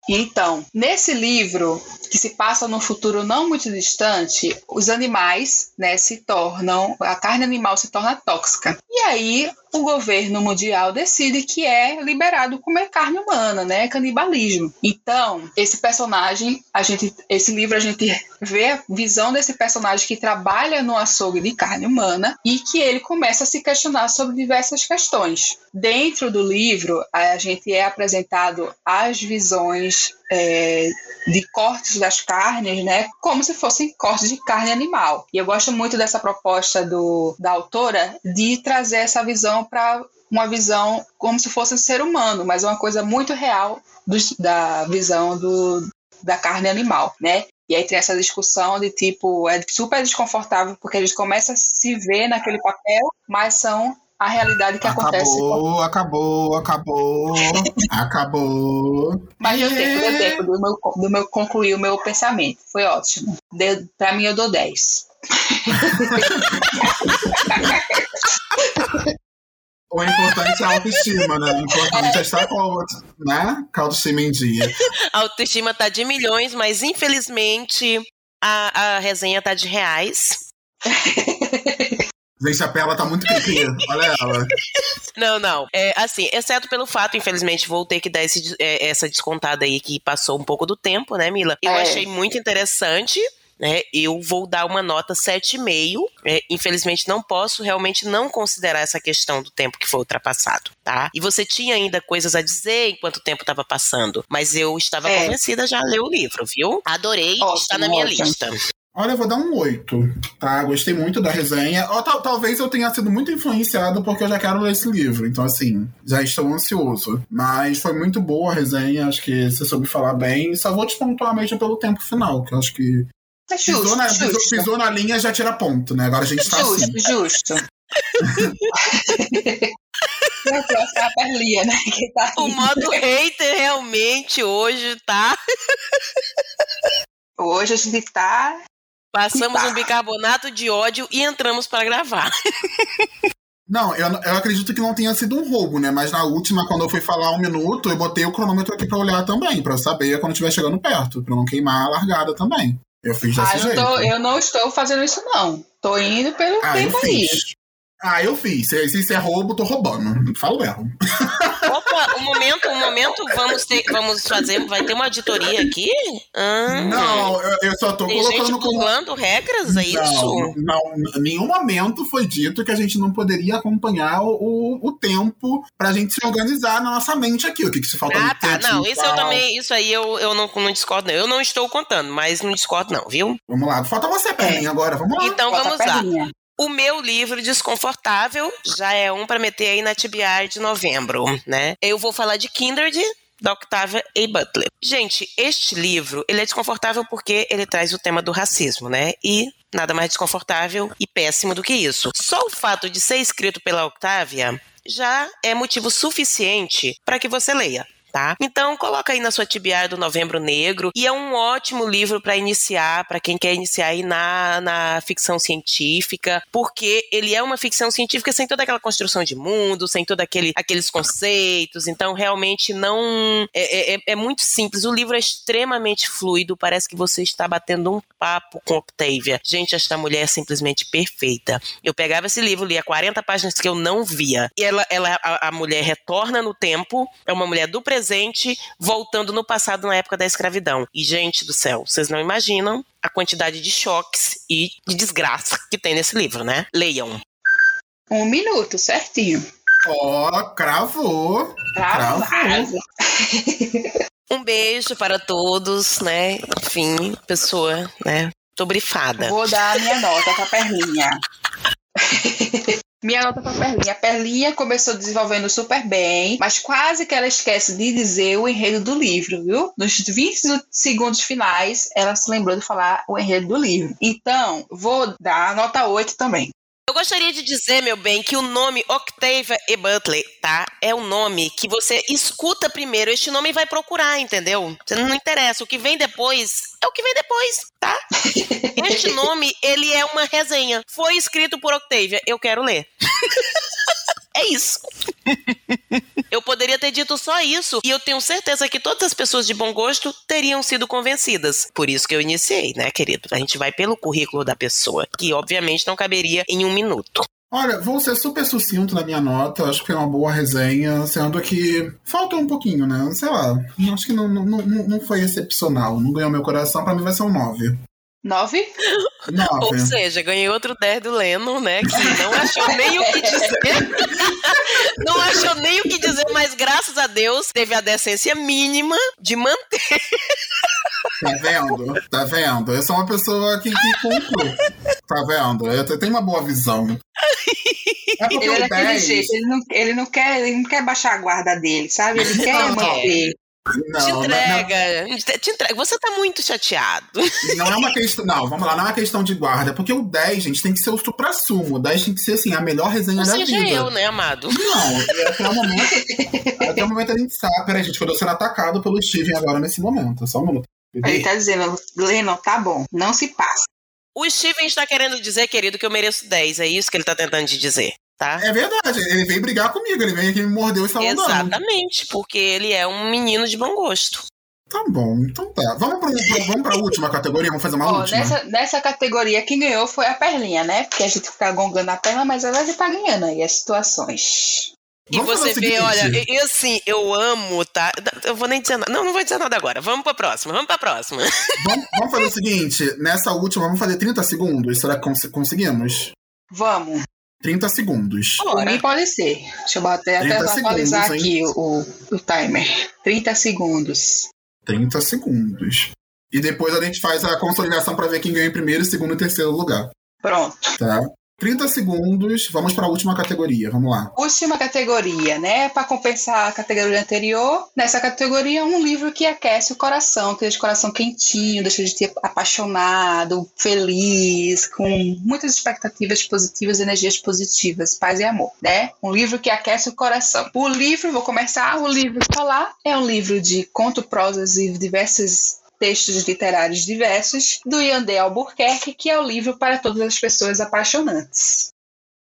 Então, nesse livro, que se passa num futuro não muito distante, os animais né, se tornam, a carne animal se torna tóxica. E aí o governo mundial decide que é liberado comer carne humana, né? Canibalismo. Então, esse personagem, a gente, esse livro a gente vê a visão desse personagem que trabalha no açougue de carne humana e que ele começa a se questionar sobre diversas questões. Dentro do livro, a gente é apresentado as visões é, de cortes das carnes, né, como se fossem cortes de carne animal. E eu gosto muito dessa proposta do, da autora de trazer essa visão para uma visão como se fosse um ser humano, mas uma coisa muito real do, da visão do, da carne animal, né? E aí tem essa discussão de tipo, é super desconfortável porque a gente começa a se ver naquele papel, mas são a realidade que acabou, acontece. Acabou, acabou, acabou, acabou. Mas deu tempo, deu tempo do meu, do meu concluir o meu pensamento. Foi ótimo. Deu, pra mim, eu dou 10. O importante é a autoestima, né? O importante é estar com a, né? com a autoestima em dia. A autoestima tá de milhões, mas infelizmente a, a resenha tá de reais. Gente, a Pela tá muito cria. Olha ela. Não, não. É, assim, exceto pelo fato, infelizmente, vou ter que dar esse, é, essa descontada aí que passou um pouco do tempo, né, Mila? Eu é. achei muito interessante. Né, eu vou dar uma nota 7,5. É, infelizmente, não posso realmente não considerar essa questão do tempo que foi ultrapassado, tá? E você tinha ainda coisas a dizer enquanto o tempo estava passando, mas eu estava é. convencida já a ler o livro, viu? Adorei, ótimo, está na minha ótimo. lista. Olha, eu vou dar um 8, tá? Gostei muito da resenha. Ou, tal, talvez eu tenha sido muito influenciado porque eu já quero ler esse livro. Então, assim, já estou ansioso. Mas foi muito boa a resenha, acho que você soube falar bem. Só vou te pontuar mesmo pelo tempo final, que eu acho que. É justo, pisou, na, justo. Pisou, pisou, na linha já tira ponto, né? Agora a gente tá justo, assim. Justo, justo. a perlinha, né? Tá o modo hater realmente hoje tá. Hoje a gente tá Passamos tá. um bicarbonato de ódio e entramos para gravar. Não, eu, eu acredito que não tenha sido um roubo, né? Mas na última, quando eu fui falar um minuto, eu botei o cronômetro aqui pra olhar também, pra eu saber quando estiver chegando perto, pra não queimar a largada também. Eu fiz desse ah, jeito. Eu, tô, eu não estou fazendo isso, não. Tô indo pelo ah, tempo aí. Ah, eu fiz. Se, se isso é roubo, tô roubando. Falo erro. Opa, um momento, um momento, vamos ter, vamos fazer, vai ter uma auditoria aqui? Ah, não, eu, só tô tem colocando gente como... regras, é não, isso? Não, em nenhum momento foi dito que a gente não poderia acompanhar o, o tempo pra gente se organizar na nossa mente aqui. O que, que se falta Ah, tá, não, isso eu também, isso aí eu, eu não, não discordo, não. Eu não estou contando, mas não discordo não, viu? Vamos lá, falta você, Perninha, agora, vamos lá. Então vamos lá. O meu livro Desconfortável já é um para meter aí na TBR de novembro, né? Eu vou falar de Kindred, da Octavia A. Butler. Gente, este livro, ele é desconfortável porque ele traz o tema do racismo, né? E nada mais desconfortável e péssimo do que isso. Só o fato de ser escrito pela Octavia já é motivo suficiente para que você leia tá? Então coloca aí na sua tibiar do Novembro Negro e é um ótimo livro para iniciar, para quem quer iniciar aí na, na ficção científica, porque ele é uma ficção científica sem toda aquela construção de mundo, sem todos aquele, aqueles conceitos, então realmente não é, é, é, muito simples. O livro é extremamente fluido, parece que você está batendo um papo com Octavia. Gente, esta mulher é simplesmente perfeita. Eu pegava esse livro, lia 40 páginas que eu não via, e ela, ela a, a mulher retorna no tempo, é uma mulher do presente presente, voltando no passado na época da escravidão. E, gente do céu, vocês não imaginam a quantidade de choques e de desgraça que tem nesse livro, né? Leiam. Um minuto, certinho. Ó, oh, cravou. Cravou. um beijo para todos, né? Enfim, pessoa, né? Tô brifada. Vou dar a minha nota pra perninha. Minha nota para Perlinha. A Perlinha começou desenvolvendo super bem, mas quase que ela esquece de dizer o enredo do livro, viu? Nos 20 segundos finais, ela se lembrou de falar o enredo do livro. Então, vou dar a nota 8 também. Eu gostaria de dizer, meu bem, que o nome Octavia E. Butler, tá? É um nome que você escuta primeiro. Este nome vai procurar, entendeu? Você não interessa. O que vem depois é o que vem depois, tá? Este nome, ele é uma resenha. Foi escrito por Octavia. Eu quero ler. É isso. Eu poderia ter dito só isso e eu tenho certeza que todas as pessoas de bom gosto teriam sido convencidas. Por isso que eu iniciei, né, querido? A gente vai pelo currículo da pessoa, que obviamente não caberia em um minuto. Olha, vou ser super sucinto na minha nota. Acho que foi uma boa resenha, sendo que faltou um pouquinho, né? Sei lá. Acho que não, não, não, não foi excepcional. Não ganhou meu coração. Pra mim vai ser um 9. Nove? Nove. Ou seja, ganhei outro 10 do Lennon, né? Que não achou nem o que dizer. não achou nem o que dizer, mas graças a Deus teve a decência mínima de manter. Tá vendo? Tá vendo? Eu sou uma pessoa que, que cumpre. Tá vendo? Eu tenho uma boa visão. É porque ele é daquele 10... jeito, ele não, ele, não quer, ele não quer baixar a guarda dele, sabe? Ele quer manter. Não, te entrega, não, te entrega. Você tá muito chateado. Não é uma questão. Não, vamos lá, não é uma questão de guarda. Porque o 10, gente, tem que ser o supra-sumo. O 10 tem que ser, assim, a melhor resenha não da seja vida. eu, né, amado? Não, até o momento. até o momento a gente sabe. Peraí, gente, que eu tô sendo atacado pelo Steven agora nesse momento. Só um minuto. Ele tá dizendo, Lennon, tá bom, não se passa. O Steven está querendo dizer, querido, que eu mereço 10. É isso que ele tá tentando te dizer. Tá? É verdade, ele veio brigar comigo, ele veio aqui me mordeu e saiu Exatamente, porque ele é um menino de bom gosto. Tá bom, então tá. Vamos para vamos a última categoria, vamos fazer uma Ó, última. Nessa, nessa categoria, quem ganhou foi a Perlinha, né? Porque a gente fica gongando a perna, mas ela já tá ganhando aí as situações. E vamos você vê, olha, e assim, eu amo, tá? Eu vou nem dizer nada. Não, não vou dizer nada agora. Vamos pra próxima, vamos pra próxima. Vamos, vamos fazer o seguinte: nessa última, vamos fazer 30 segundos. Será que cons conseguimos? Vamos. 30 segundos. Por mim pode ser. Deixa eu até, até atualizar segundos, aqui o, o timer. 30 segundos. 30 segundos. E depois a gente faz a consolidação para ver quem ganha em primeiro, segundo e terceiro lugar. Pronto. Tá. 30 segundos, vamos para a última categoria, vamos lá. Última categoria, né? Para compensar a categoria anterior, nessa categoria um livro que aquece o coração, que deixa o coração quentinho, deixa de ter apaixonado, feliz, com muitas expectativas positivas, energias positivas, paz e amor, né? Um livro que aquece o coração. O livro, vou começar, o livro falar é um livro de conto, prosas e diversas textos literários diversos, do Yandé Albuquerque, que é o livro para todas as pessoas apaixonantes.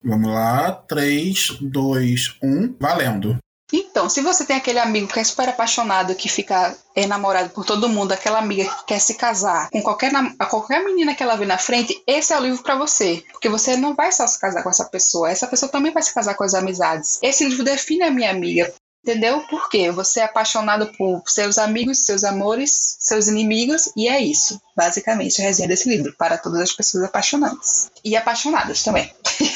Vamos lá, 3, 2, 1, valendo. Então, se você tem aquele amigo que é super apaixonado, que fica enamorado por todo mundo, aquela amiga que quer se casar com qualquer, qualquer menina que ela vê na frente, esse é o livro para você. Porque você não vai só se casar com essa pessoa, essa pessoa também vai se casar com as amizades. Esse livro define a minha amiga. Entendeu? Por quê? Você é apaixonado por seus amigos, seus amores, seus inimigos, e é isso, basicamente, a resenha desse livro, para todas as pessoas apaixonantes. E apaixonadas também.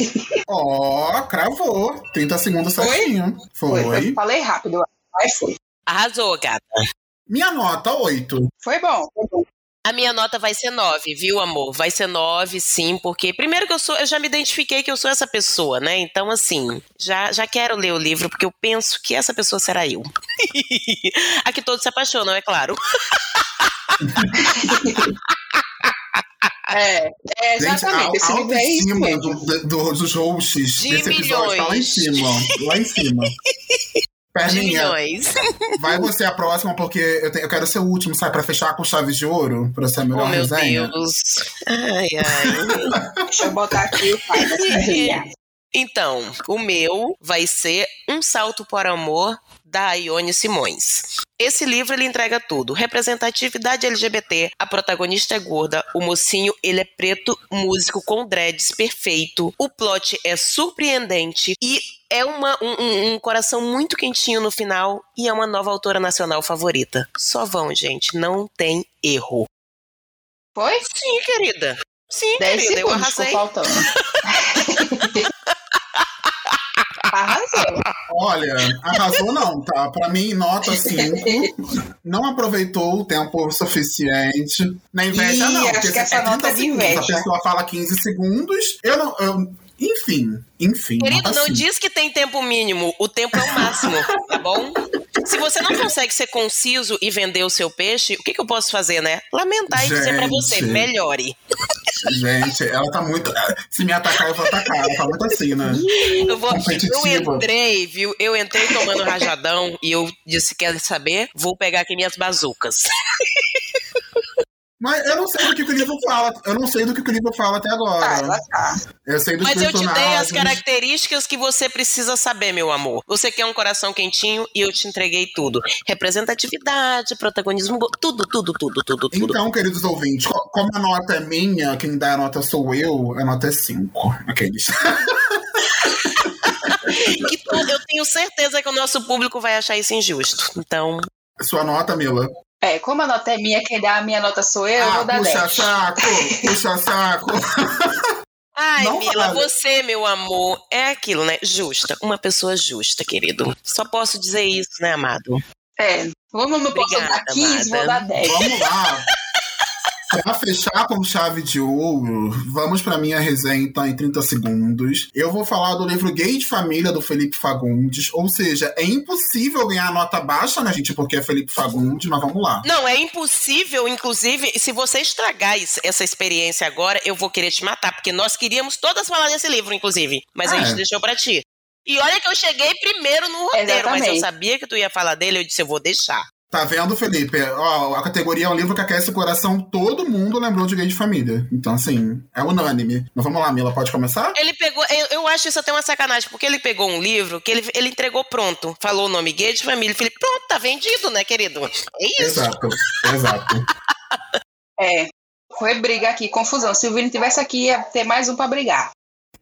Ó, oh, cravou. 30 segundos certinho. Foi? foi. Eu falei rápido, mas foi. Arrasou, gata. Minha nota, 8. Foi bom, foi bom. A minha nota vai ser 9, viu, amor? Vai ser 9, sim, porque primeiro que eu sou, eu já me identifiquei que eu sou essa pessoa, né? Então, assim, já, já quero ler o livro, porque eu penso que essa pessoa será eu. a que todos se apaixonam, é claro. É, é exatamente. Gente, a, a é isso do, do, dos hosts De desse episódio tá lá em cima. Lá em cima. Perninha, vai você a próxima, porque eu, te, eu quero ser o último, sabe? Pra fechar com chaves de ouro, pra ser a melhor oh, meu resenha. Deus. Ai, ai. Deixa eu botar aqui o pai da Então, o meu vai ser Um Salto para Amor, da Ione Simões. Esse livro ele entrega tudo: representatividade LGBT, a protagonista é gorda, o mocinho ele é preto, músico com dreads perfeito, o plot é surpreendente e é uma, um, um, coração muito quentinho no final e é uma nova autora nacional favorita. Só vão, gente, não tem erro. Foi? Sim, querida. Sim, Dez querida, eu arrasei. Arrasou. Olha, arrasou não, tá? Pra mim, nota 5. Não aproveitou o tempo suficiente. Na inveja, Ih, não. Acho porque que essa é nota de inveja. A pessoa fala 15 segundos. Eu não. Eu, enfim, enfim. Querido, não diz que tem tempo mínimo, o tempo é o máximo, tá bom? Se você não consegue ser conciso e vender o seu peixe, o que, que eu posso fazer, né? Lamentar Gente. e dizer pra você, melhore. Gente, ela tá muito. Se me atacar, eu vou atacar. Ela tá muito assim, né? Eu, vou, eu entrei, viu? Eu entrei tomando rajadão e eu disse: quer saber? Vou pegar aqui minhas bazucas. Mas eu não sei do que, que o livro fala. Eu não sei do que, que o livro fala até agora. Ah, tá. Eu sei dos Mas eu te dei as personagens. características que você precisa saber, meu amor. Você quer um coração quentinho e eu te entreguei tudo. Representatividade, protagonismo, tudo, tudo, tudo, tudo, tudo. Então, queridos ouvintes, co- como a nota é minha, quem dá a nota sou eu, a nota é 5. Aqueles. Eu tenho certeza que o nosso público vai achar isso injusto. Então, Sua nota, Mila. É, como a nota é minha, quem dá a minha nota sou eu, eu ah, vou dar puxa 10. saco, puxa saco. ai, Não Mila, fala. você, meu amor, é aquilo, né? Justa, uma pessoa justa, querido. Só posso dizer isso, né, amado? É, eu não posso dar 15, vou amada. dar 10. Vamos lá. Pra fechar com chave de ouro, vamos pra minha resenha então em 30 segundos. Eu vou falar do livro Gay de Família do Felipe Fagundes, ou seja, é impossível ganhar nota baixa, né, gente, porque é Felipe Fagundes, mas vamos lá. Não, é impossível, inclusive, se você estragar isso- essa experiência agora, eu vou querer te matar, porque nós queríamos todas falar desse livro, inclusive, mas a É. gente deixou pra ti. E olha que eu cheguei primeiro no roteiro, mas eu Exatamente. sabia que tu ia falar dele, eu disse, eu vou deixar. Tá vendo, Felipe? Ó, a categoria é um livro que aquece o coração, todo mundo lembrou de Gay de Família. Então, assim, é unânime. Mas vamos lá, Mila, pode começar? Ele pegou, eu, eu acho isso até uma sacanagem, porque ele pegou um livro que ele, ele entregou pronto, falou o nome gay de família, falei, pronto, tá vendido, né, querido? É isso. Exato, exato. É, foi briga aqui, confusão. Se o Vini tivesse aqui, ia ter mais um pra brigar.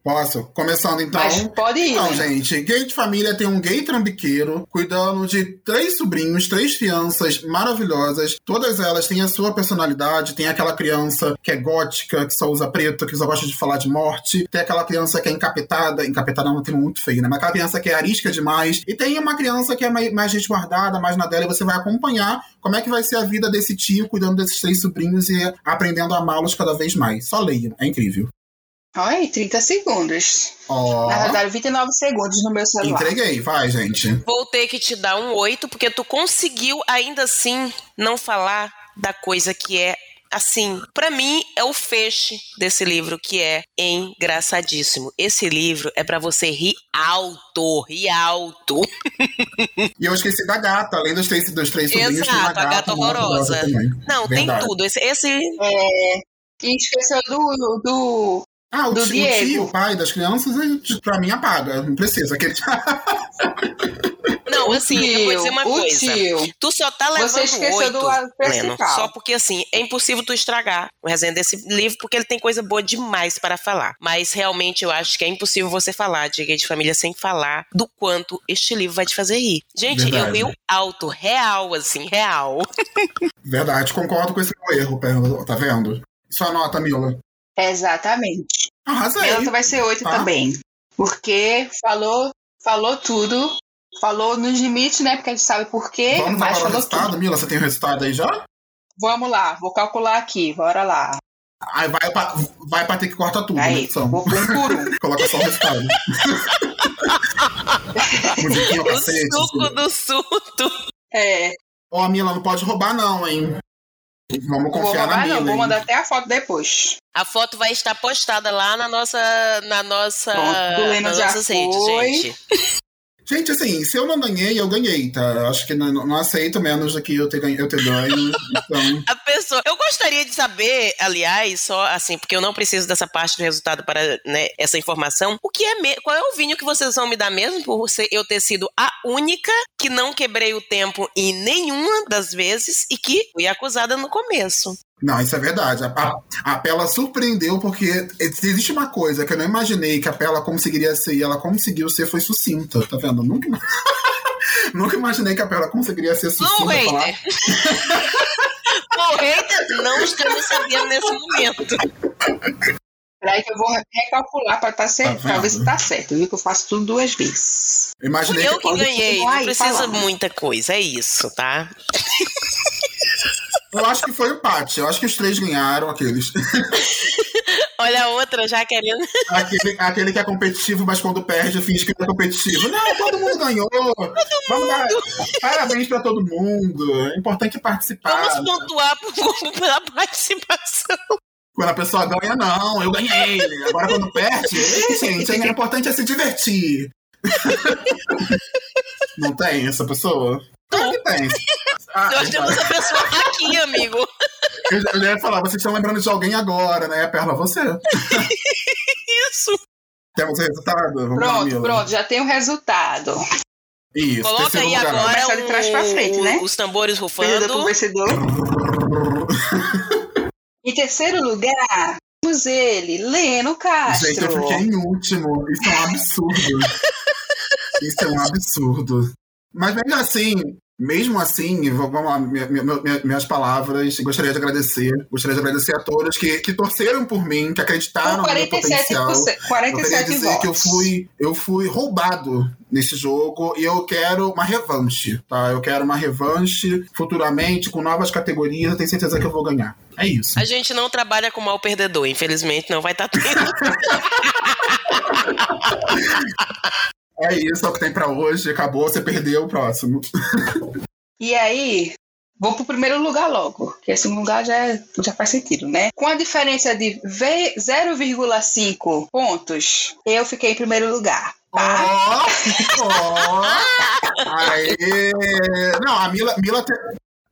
Posso? Começando então. Mas pode ir. Então, né? gente, gay de família tem um gay trambiqueiro cuidando de três sobrinhos, três crianças maravilhosas. Todas elas têm a sua personalidade. Tem aquela criança que é gótica, que só usa preto, que só gosta de falar de morte. Tem aquela criança que é encapetada. Encapetada é um termo muito feio, né? Mas aquela criança que é arisca demais. E tem uma criança que é mais, mais resguardada, mais na dela. E você vai acompanhar como é que vai ser a vida desse tio cuidando desses três sobrinhos e aprendendo a amá-los cada vez mais. Só leia, é incrível. Olha aí, 30 segundos. Ó, Na verdade, 29 segundos no meu celular. entreguei. Vai, gente. Vou ter que te dar um oito, porque tu conseguiu ainda assim não falar da coisa que é assim, pra mim é o feixe desse livro que é engraçadíssimo. Esse livro é pra você rir alto, rir alto. E eu esqueci da gata, além dos três, dos três sobrinhos, tem uma Exato, a gata horrorosa. Não, Verdade. tem tudo. Esse, esse É, e esqueceu do, do. Ah, o, Do tio, o Diego. tio, o pai das crianças, ele, pra mim apaga. Não precisa. Aquele... não, o assim, tio, eu vou dizer uma o coisa. tio. Tu só tá levando Você esqueceu oito, do lado Leno, só porque assim, é impossível tu estragar o resenha desse livro, porque ele tem coisa boa demais para falar. Mas realmente eu acho que é impossível você falar de gay de família sem falar do quanto este livro vai te fazer rir. Gente, eu Verdade. rio alto, real, assim, real. Verdade, concordo com esse meu erro, tá vendo? Sua nota, Mila. Exatamente. Arrasei. Minha nota vai ser 8 Tá. também. Porque falou, falou tudo. Falou nos limites, né? Porque a gente sabe por quê, Vamos mas falar o falou resultado, tudo. Mila? Você tem o resultado aí já? Vamos lá, vou calcular aqui, bora lá. Aí vai pra, vai pra ter que cortar tudo, né, Aí, edição. vou por um por um. Coloca só o resultado. O suco assim. do surto. É, Ó, Mila, não pode roubar não, hein? Vamos vou confiar na roubar Mila, não, vou mandar até a foto depois. A foto vai estar postada lá na nossa. Na nossa. Pronto, nossas redes, foi. gente. Gente, assim, se eu não ganhei, eu ganhei, tá? Acho que não, não aceito menos do que eu ter, ganho, eu ter ganho. Então, A pessoa. Eu gostaria de saber, aliás, só assim, porque eu não preciso dessa parte do resultado para né, essa informação. O que é me... Qual é o vinho que vocês vão me dar mesmo por ser- eu ter sido a única que não quebrei o tempo em nenhuma das vezes e que fui acusada no começo? Não, isso é verdade. A, a, a Pela surpreendeu porque existe uma coisa que eu não imaginei que a Pela conseguiria ser e ela conseguiu ser, foi sucinta, tá vendo? Nunca, nunca imaginei que a Pela conseguiria ser sucinta. Não, falar. hater. Bom, hater, não estamos sabendo nesse momento. Peraí que eu vou recalcular pra, tá certo, Tá ver se tá certo. Viu que eu faço tudo duas vezes. Eu imaginei Eu que que, ganhei, não precisa falando. muita coisa, é isso, tá? Eu acho que foi empate. Eu acho que os três ganharam, aqueles. Olha a outra já querendo. aquele, aquele que é competitivo, mas quando perde, finge que não é competitivo. Não, todo mundo ganhou. Vamos dar parabéns pra todo mundo. É importante participar. Vamos pontuar por- pela participação. Quando a pessoa ganha, não, eu ganhei. Agora quando perde, gente, o importante é se divertir. Não tem essa pessoa? Claro que tem. Ah, Nós temos essa pessoa aqui, amigo. Eu, eu ia falar, vocês estão lembrando de alguém agora, né? Perla, você. Isso. Temos o resultado? Vamos lá, Pronto, Mila. pronto, já tem o resultado. Isso, Coloca aí lugar. agora de trás pra frente, o- né? os tambores rufando. vencedor. Em terceiro lugar, temos ele, Leno Castro. Gente, eu fiquei em último. Isso é um absurdo. Isso é um absurdo. Mas mesmo assim, mesmo assim, vamos lá, minha- minha- minha- minhas palavras, gostaria de agradecer. Gostaria de agradecer a todos que, que torceram por mim, que acreditaram no meu 47%, potencial. Eu queria 47 dizer votos. que eu fui, eu fui roubado nesse jogo e eu quero uma revanche, tá? Eu quero uma revanche futuramente com novas categorias. Eu tenho certeza que eu vou ganhar. É isso. A gente não trabalha com mal perdedor, infelizmente não vai estar tendo. É isso, é o que tem pra hoje. Acabou, você perdeu o próximo. E aí, vou pro primeiro lugar logo, que esse lugar já, é- já faz sentido, né? Com a diferença de V- 0,5 pontos, eu fiquei em primeiro lugar. Tá? Ó, ó. Aê. Não, a Mila, Mila, te,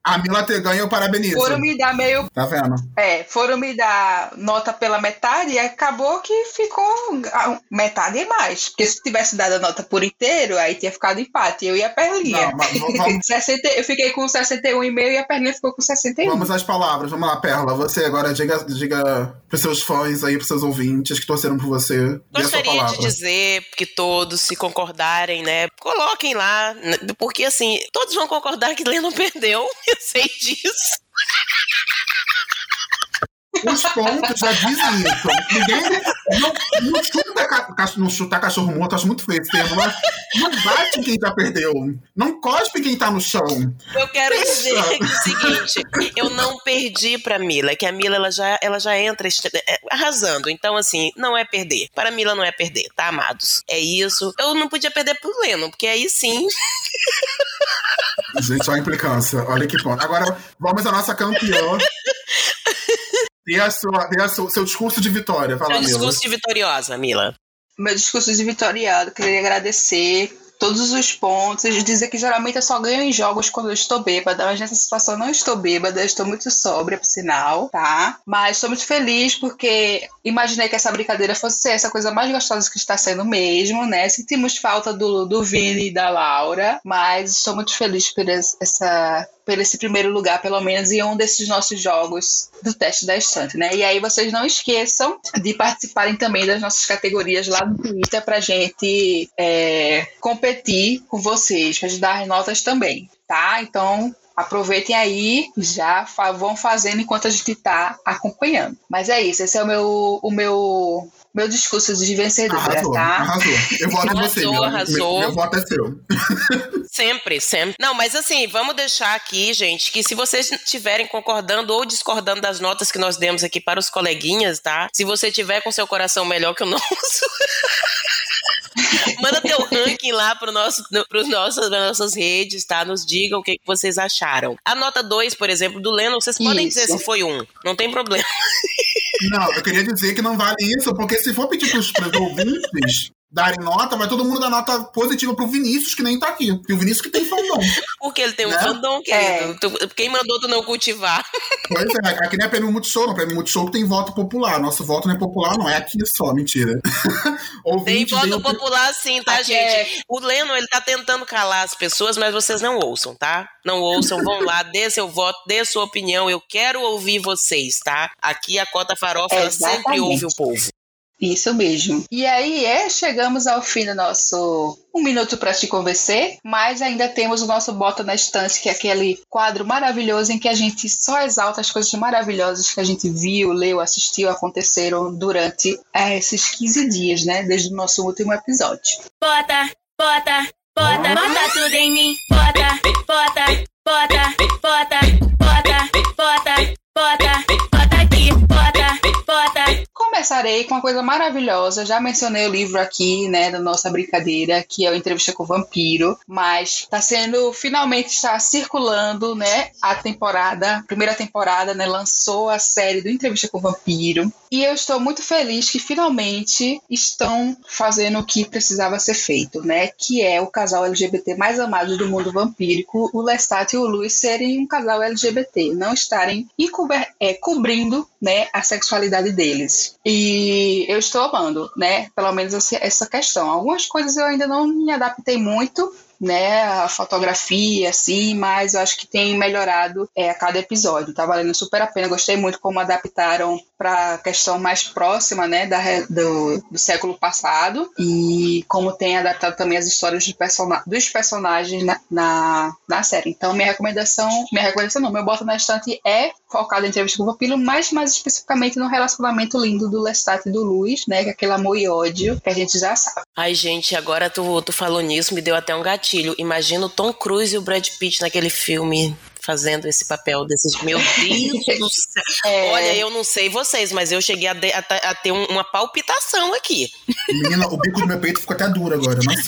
a Mila te ganha, eu parabenizo. Foram me dar meio. Tá vendo? É, foram me dar nota pela metade e acabou que ficou metade e mais. Porque se tivesse dado a nota por inteiro, aí tinha ficado empate. Eu e a Perlinha. Não, mas vamos, 60, eu fiquei com 61,5 e a Perlinha ficou com 61. vamos às palavras. Vamos lá, Perla. Você agora diga, diga pros seus fãs aí, pros seus ouvintes que torceram por você. Gostaria de dizer que todos, se concordarem, né? Coloquem lá, porque assim, todos vão concordar que Leno perdeu. Sei disso. Os pontos já dizem isso. Ninguém. Não, não, chuta, não chutar cachorro morto, acho muito feio esse termo, mas não bate em quem já perdeu. Não cospe quem tá no chão. Eu quero Deixa. dizer é o seguinte, eu não perdi pra Mila, que a Mila ela já, ela já entra é, arrasando. Então, assim, não é perder. Para Mila não é perder, tá, amados? É isso. Eu não podia perder pro Leno, porque aí sim. Gente, olha a implicância. Olha que ponto. Agora, vamos à nossa campeã. Dê, a sua, dê a sua, seu discurso de vitória. Fala, É um Mila. discurso de vitoriosa, Mila. meu discurso de vitoriado, queria agradecer todos os pontos dizer que geralmente eu só ganho em jogos quando eu estou bêbada, mas nessa situação eu não estou bêbada, eu estou muito sóbria, por sinal, tá? Mas estou muito feliz porque imaginei que essa brincadeira fosse ser essa coisa mais gostosa que está sendo mesmo, né? Sentimos falta do, do Vini e da Laura, mas estou muito feliz por es- essa por esse primeiro lugar, pelo menos, em um desses nossos jogos do teste da estante, né? E aí vocês não esqueçam de participarem também das nossas categorias lá no Twitter pra gente é, competir com vocês, pra gente dar as notas também, tá? Então. Aproveitem aí, já vão fazendo enquanto a gente tá acompanhando. Mas é isso, esse é o meu, o meu, meu discurso de vencedora, Arrasou, tá? arrasou. Eu voto em você, Arrasou, Mila. arrasou. Meu, meu voto é seu. Sempre, sempre. Não, mas assim, vamos deixar aqui, gente, que se vocês estiverem concordando ou discordando das notas que nós demos aqui para os coleguinhas, tá? Se você tiver com seu coração melhor que o nosso. Manda teu ranking lá pro nosso, pros nossos, nas nossas redes, tá? Nos digam o que, que vocês acharam. A nota 2, por exemplo, do Leno, vocês podem Isso. dizer se foi um. Não tem problema. Não, eu queria dizer que não vale isso, porque se for pedir pros, pros ouvintes darem nota, vai todo mundo dar nota positiva pro Vinícius, que nem tá aqui. E o Vinícius que tem fandom. Porque ele tem um Né? fandom, querido. Tu- Quem mandou tu não cultivar? Pois é, aqui não é prêmio Multishow, não. Prêmio Multishow que tem voto popular. Nosso voto não é popular, não é aqui só, mentira. Tem Ouvintes, voto popular sim, tá, Aqui é- gente? O Leno, ele tá tentando calar as pessoas, mas vocês não ouçam, tá? Não ouçam, vão lá, dê seu voto, dê sua opinião. Eu quero ouvir vocês, tá? Aqui a Cota Farofa, ela sempre ouve o povo. Isso mesmo. E aí é, chegamos ao fim do nosso Um Minuto para Te Convencer, mas ainda temos o nosso Bota na Estante, que é aquele quadro maravilhoso em que a gente só exalta as coisas maravilhosas que a gente viu, leu, assistiu, aconteceram durante eh, esses 15 dias, né? Desde o nosso último episódio. Bota, bota, bota, bota tudo em mim. Bota, bota, bota, bota, bota, bota, bota. Bota, bota. Começarei com uma coisa maravilhosa. Já mencionei o livro aqui, né, da nossa brincadeira, que é o Entrevista com o Vampiro, mas está sendo finalmente está circulando, né, a temporada, a primeira temporada, né, lançou a série do Entrevista com o Vampiro. E eu estou muito feliz que finalmente estão fazendo o que precisava ser feito, né, que é o casal LGBT mais amado do mundo vampírico, o Lestat e o Luiz serem um casal LGBT, não estarem é, cobrindo, né, a sexualidade deles. E eu estou amando, né, pelo menos essa questão. Algumas coisas eu ainda não me adaptei muito, né, a fotografia, assim, mas eu acho que tem melhorado é, a cada episódio. Tá valendo super a pena. Gostei muito como adaptaram para a questão mais próxima, né, da, do, do, século passado e como tem adaptado também as histórias de dos personagens na, na, na, série. Então, minha recomendação, minha recomendação não, meu bota na estante é focado em entrevista com o vampiro, mas mais especificamente no relacionamento lindo do Lestat e do Luiz, né, que é aquele amor e ódio que a gente já sabe. Ai, gente, agora tu, tu falou nisso, me deu até um gatilho gatilho. Imagina o Tom Cruise e o Brad Pitt naquele filme fazendo esse papel desses. Meu Deus do céu. É. Olha, eu não sei vocês, mas eu cheguei a, de, a, a ter um, uma palpitação aqui. Menina, o bico do meu peito ficou até duro agora. Mas...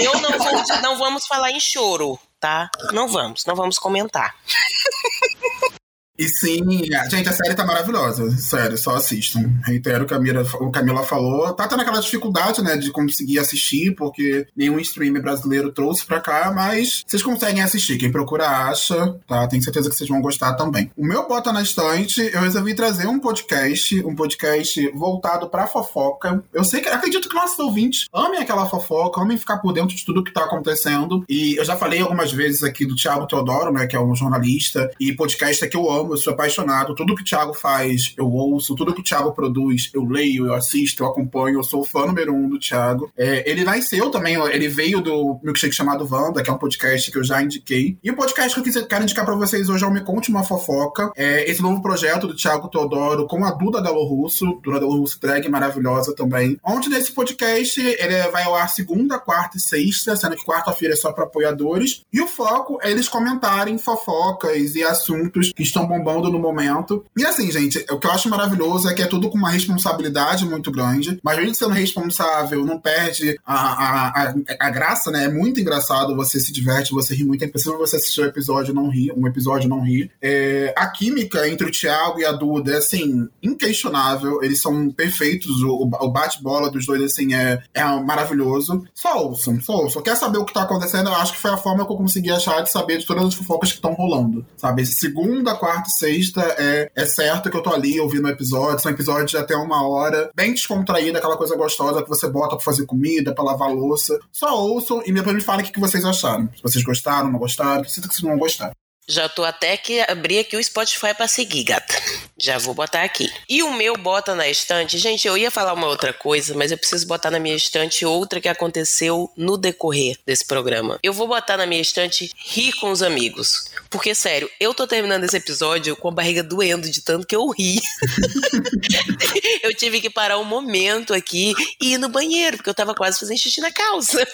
eu não, vou, não vamos falar em choro, tá? Não vamos, não vamos comentar. E sim, gente, a série tá maravilhosa. Sério, só assistam. Reitero o que a Camila, o Camila falou. Tá tendo aquela dificuldade, né, de conseguir assistir, porque nenhum streamer brasileiro trouxe pra cá, mas vocês conseguem assistir. Quem procura acha, tá? Tenho certeza que vocês vão gostar também. O meu Bota na Estante, eu resolvi trazer um podcast, um podcast voltado pra fofoca. Eu sei que, acredito que nossos ouvintes amem aquela fofoca, amem ficar por dentro de tudo que tá acontecendo. E eu já falei algumas vezes aqui do Thiago Teodoro, né, que é um jornalista e podcast que eu amo eu sou apaixonado. Tudo que o Thiago faz, eu ouço. Tudo que o Thiago produz, eu leio, eu assisto, eu acompanho. Eu sou fã número um do Thiago. É, ele nasceu também, ele veio do milkshake chamado Wanda, que é um podcast que eu já indiquei. E o podcast que eu quero indicar pra vocês hoje é o Me Conte Uma Fofoca. É esse novo projeto do Thiago Teodoro com a Duda Delo Russo. Duda Delo Russo drag maravilhosa também. Onde nesse podcast ele vai ao ar segunda, quarta e sexta, sendo que quarta-feira é só para apoiadores. E o foco é eles comentarem fofocas e assuntos que estão bombando no momento. E assim, gente, o que eu acho maravilhoso é que é tudo com uma responsabilidade muito grande, mas gente sendo responsável não perde a, a, a, a, graça, né? É muito engraçado, você se diverte, você ri muito. É impossível você assistir um episódio não rir, um episódio não rir. É, a química entre o Thiago e a Duda é, assim, inquestionável. Eles são perfeitos. O, o bate-bola dos dois, assim, é, é maravilhoso. Só ouçam, só ouçam. Quer saber o que tá acontecendo? Eu acho que foi a forma que eu consegui achar de saber de todas as fofocas que estão rolando, sabe? Segunda, quarta sexta, é, é certo que eu tô ali ouvindo o episódio. São episódios de até uma hora, bem descontraída, aquela coisa gostosa que você bota pra fazer comida, pra lavar louça. Só ouçam e depois me falem o que vocês acharam. Se vocês gostaram, não gostaram, que vocês não gostaram. Já tô até que abri aqui o Spotify para seguir, gata. Já vou botar aqui. E o meu bota na estante, gente, eu ia falar uma outra coisa, mas eu preciso botar na minha estante outra que aconteceu no decorrer desse programa. Eu vou botar na minha estante rir com os amigos. Porque, sério, eu tô terminando esse episódio com a barriga doendo de tanto que eu ri. eu tive que parar um momento aqui e ir no banheiro, porque eu tava quase fazendo xixi na calça.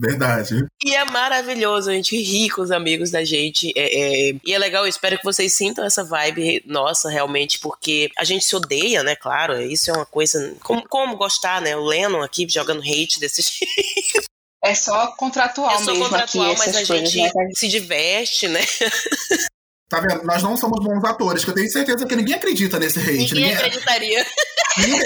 Verdade. E é maravilhoso, a gente ri com os amigos da gente. É, é, e é legal, eu espero que vocês sintam essa vibe nossa, realmente, porque a gente se odeia, né? Claro, isso é uma coisa. Como, como gostar, né? O Lennon aqui jogando hate desse jeito. É só contratual é só mesmo contratual, aqui, mas a gente né? se diverte, né? Tá vendo? Nós não somos bons atores, que eu tenho certeza que ninguém acredita nesse hate. Ninguém, ninguém... acreditaria. Ninguém...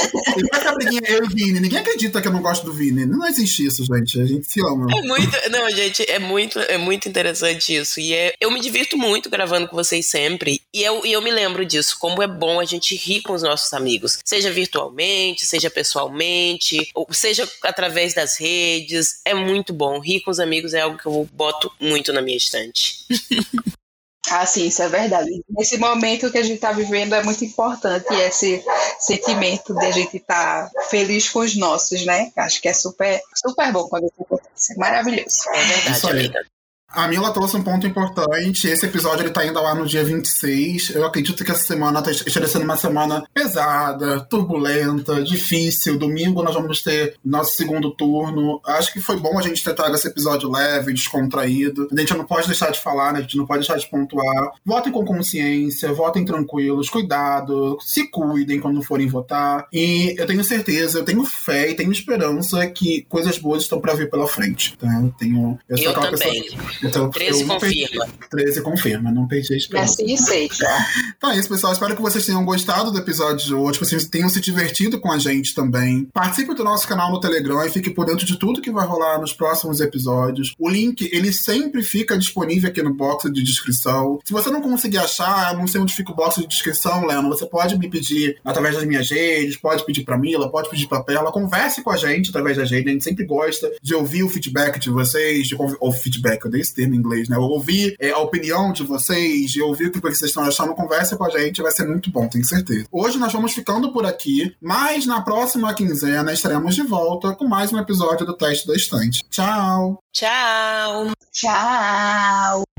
essa briguinha eu e o Vini, ninguém acredita que eu não gosto do Vini. Não existe isso, gente. A gente se ama. É muito. Não, gente, é muito, é muito interessante isso. E é, eu me divirto muito gravando com vocês sempre. E eu, e eu me lembro disso, como é bom a gente rir com os nossos amigos. Seja virtualmente, seja pessoalmente, ou seja através das redes. É muito bom. Rir com os amigos é algo que eu boto muito na minha estante. Ah, sim, isso é verdade. Nesse momento que a gente está vivendo é muito importante esse sentimento de a gente estar tá feliz com os nossos, né? Acho que é super, super bom quando isso acontece. É maravilhoso. É verdade, amiga. A Mila trouxe um ponto importante. Esse episódio ele tá indo lá no dia 26. Eu acredito que essa semana tá estaria sendo uma semana pesada, turbulenta, difícil. Domingo nós vamos ter nosso segundo turno. Acho que foi bom a gente ter trago esse episódio leve, descontraído. A gente não pode deixar de falar, né? A gente não pode deixar de pontuar. Votem com consciência, votem tranquilos, cuidado, se cuidem quando forem votar. E eu tenho certeza, eu tenho fé e tenho esperança que coisas boas estão para vir pela frente. Tá? Eu tenho. Eu, eu também. Pessoa, então, 13 confirma. Perdi, 13 confirma, não perdi a esperança. Assim seja. Então é isso, pessoal. Espero que vocês tenham gostado do episódio de hoje, que vocês tenham se divertido com a gente também. Participe do nosso canal no Telegram e fique por dentro de tudo que vai rolar nos próximos episódios. O link, ele sempre fica disponível aqui no box de descrição. Se você não conseguir achar, não sei onde fica o box de descrição, Leno, você pode me pedir através das minhas redes, pode pedir pra Mila, pode pedir pra Perla. Converse com a gente através da gente. A gente sempre gosta de ouvir o feedback de vocês, de ou feedback, eu dei esse termo em inglês, né? Ouvir é, a opinião de vocês, de ouvir o que vocês estão achando. Converse com a gente, vai ser muito bom, tenho certeza. Hoje nós vamos ficando por aqui, mas na próxima quinzena estaremos de volta com mais um episódio do Teste da Estante. Tchau! Tchau! Tchau!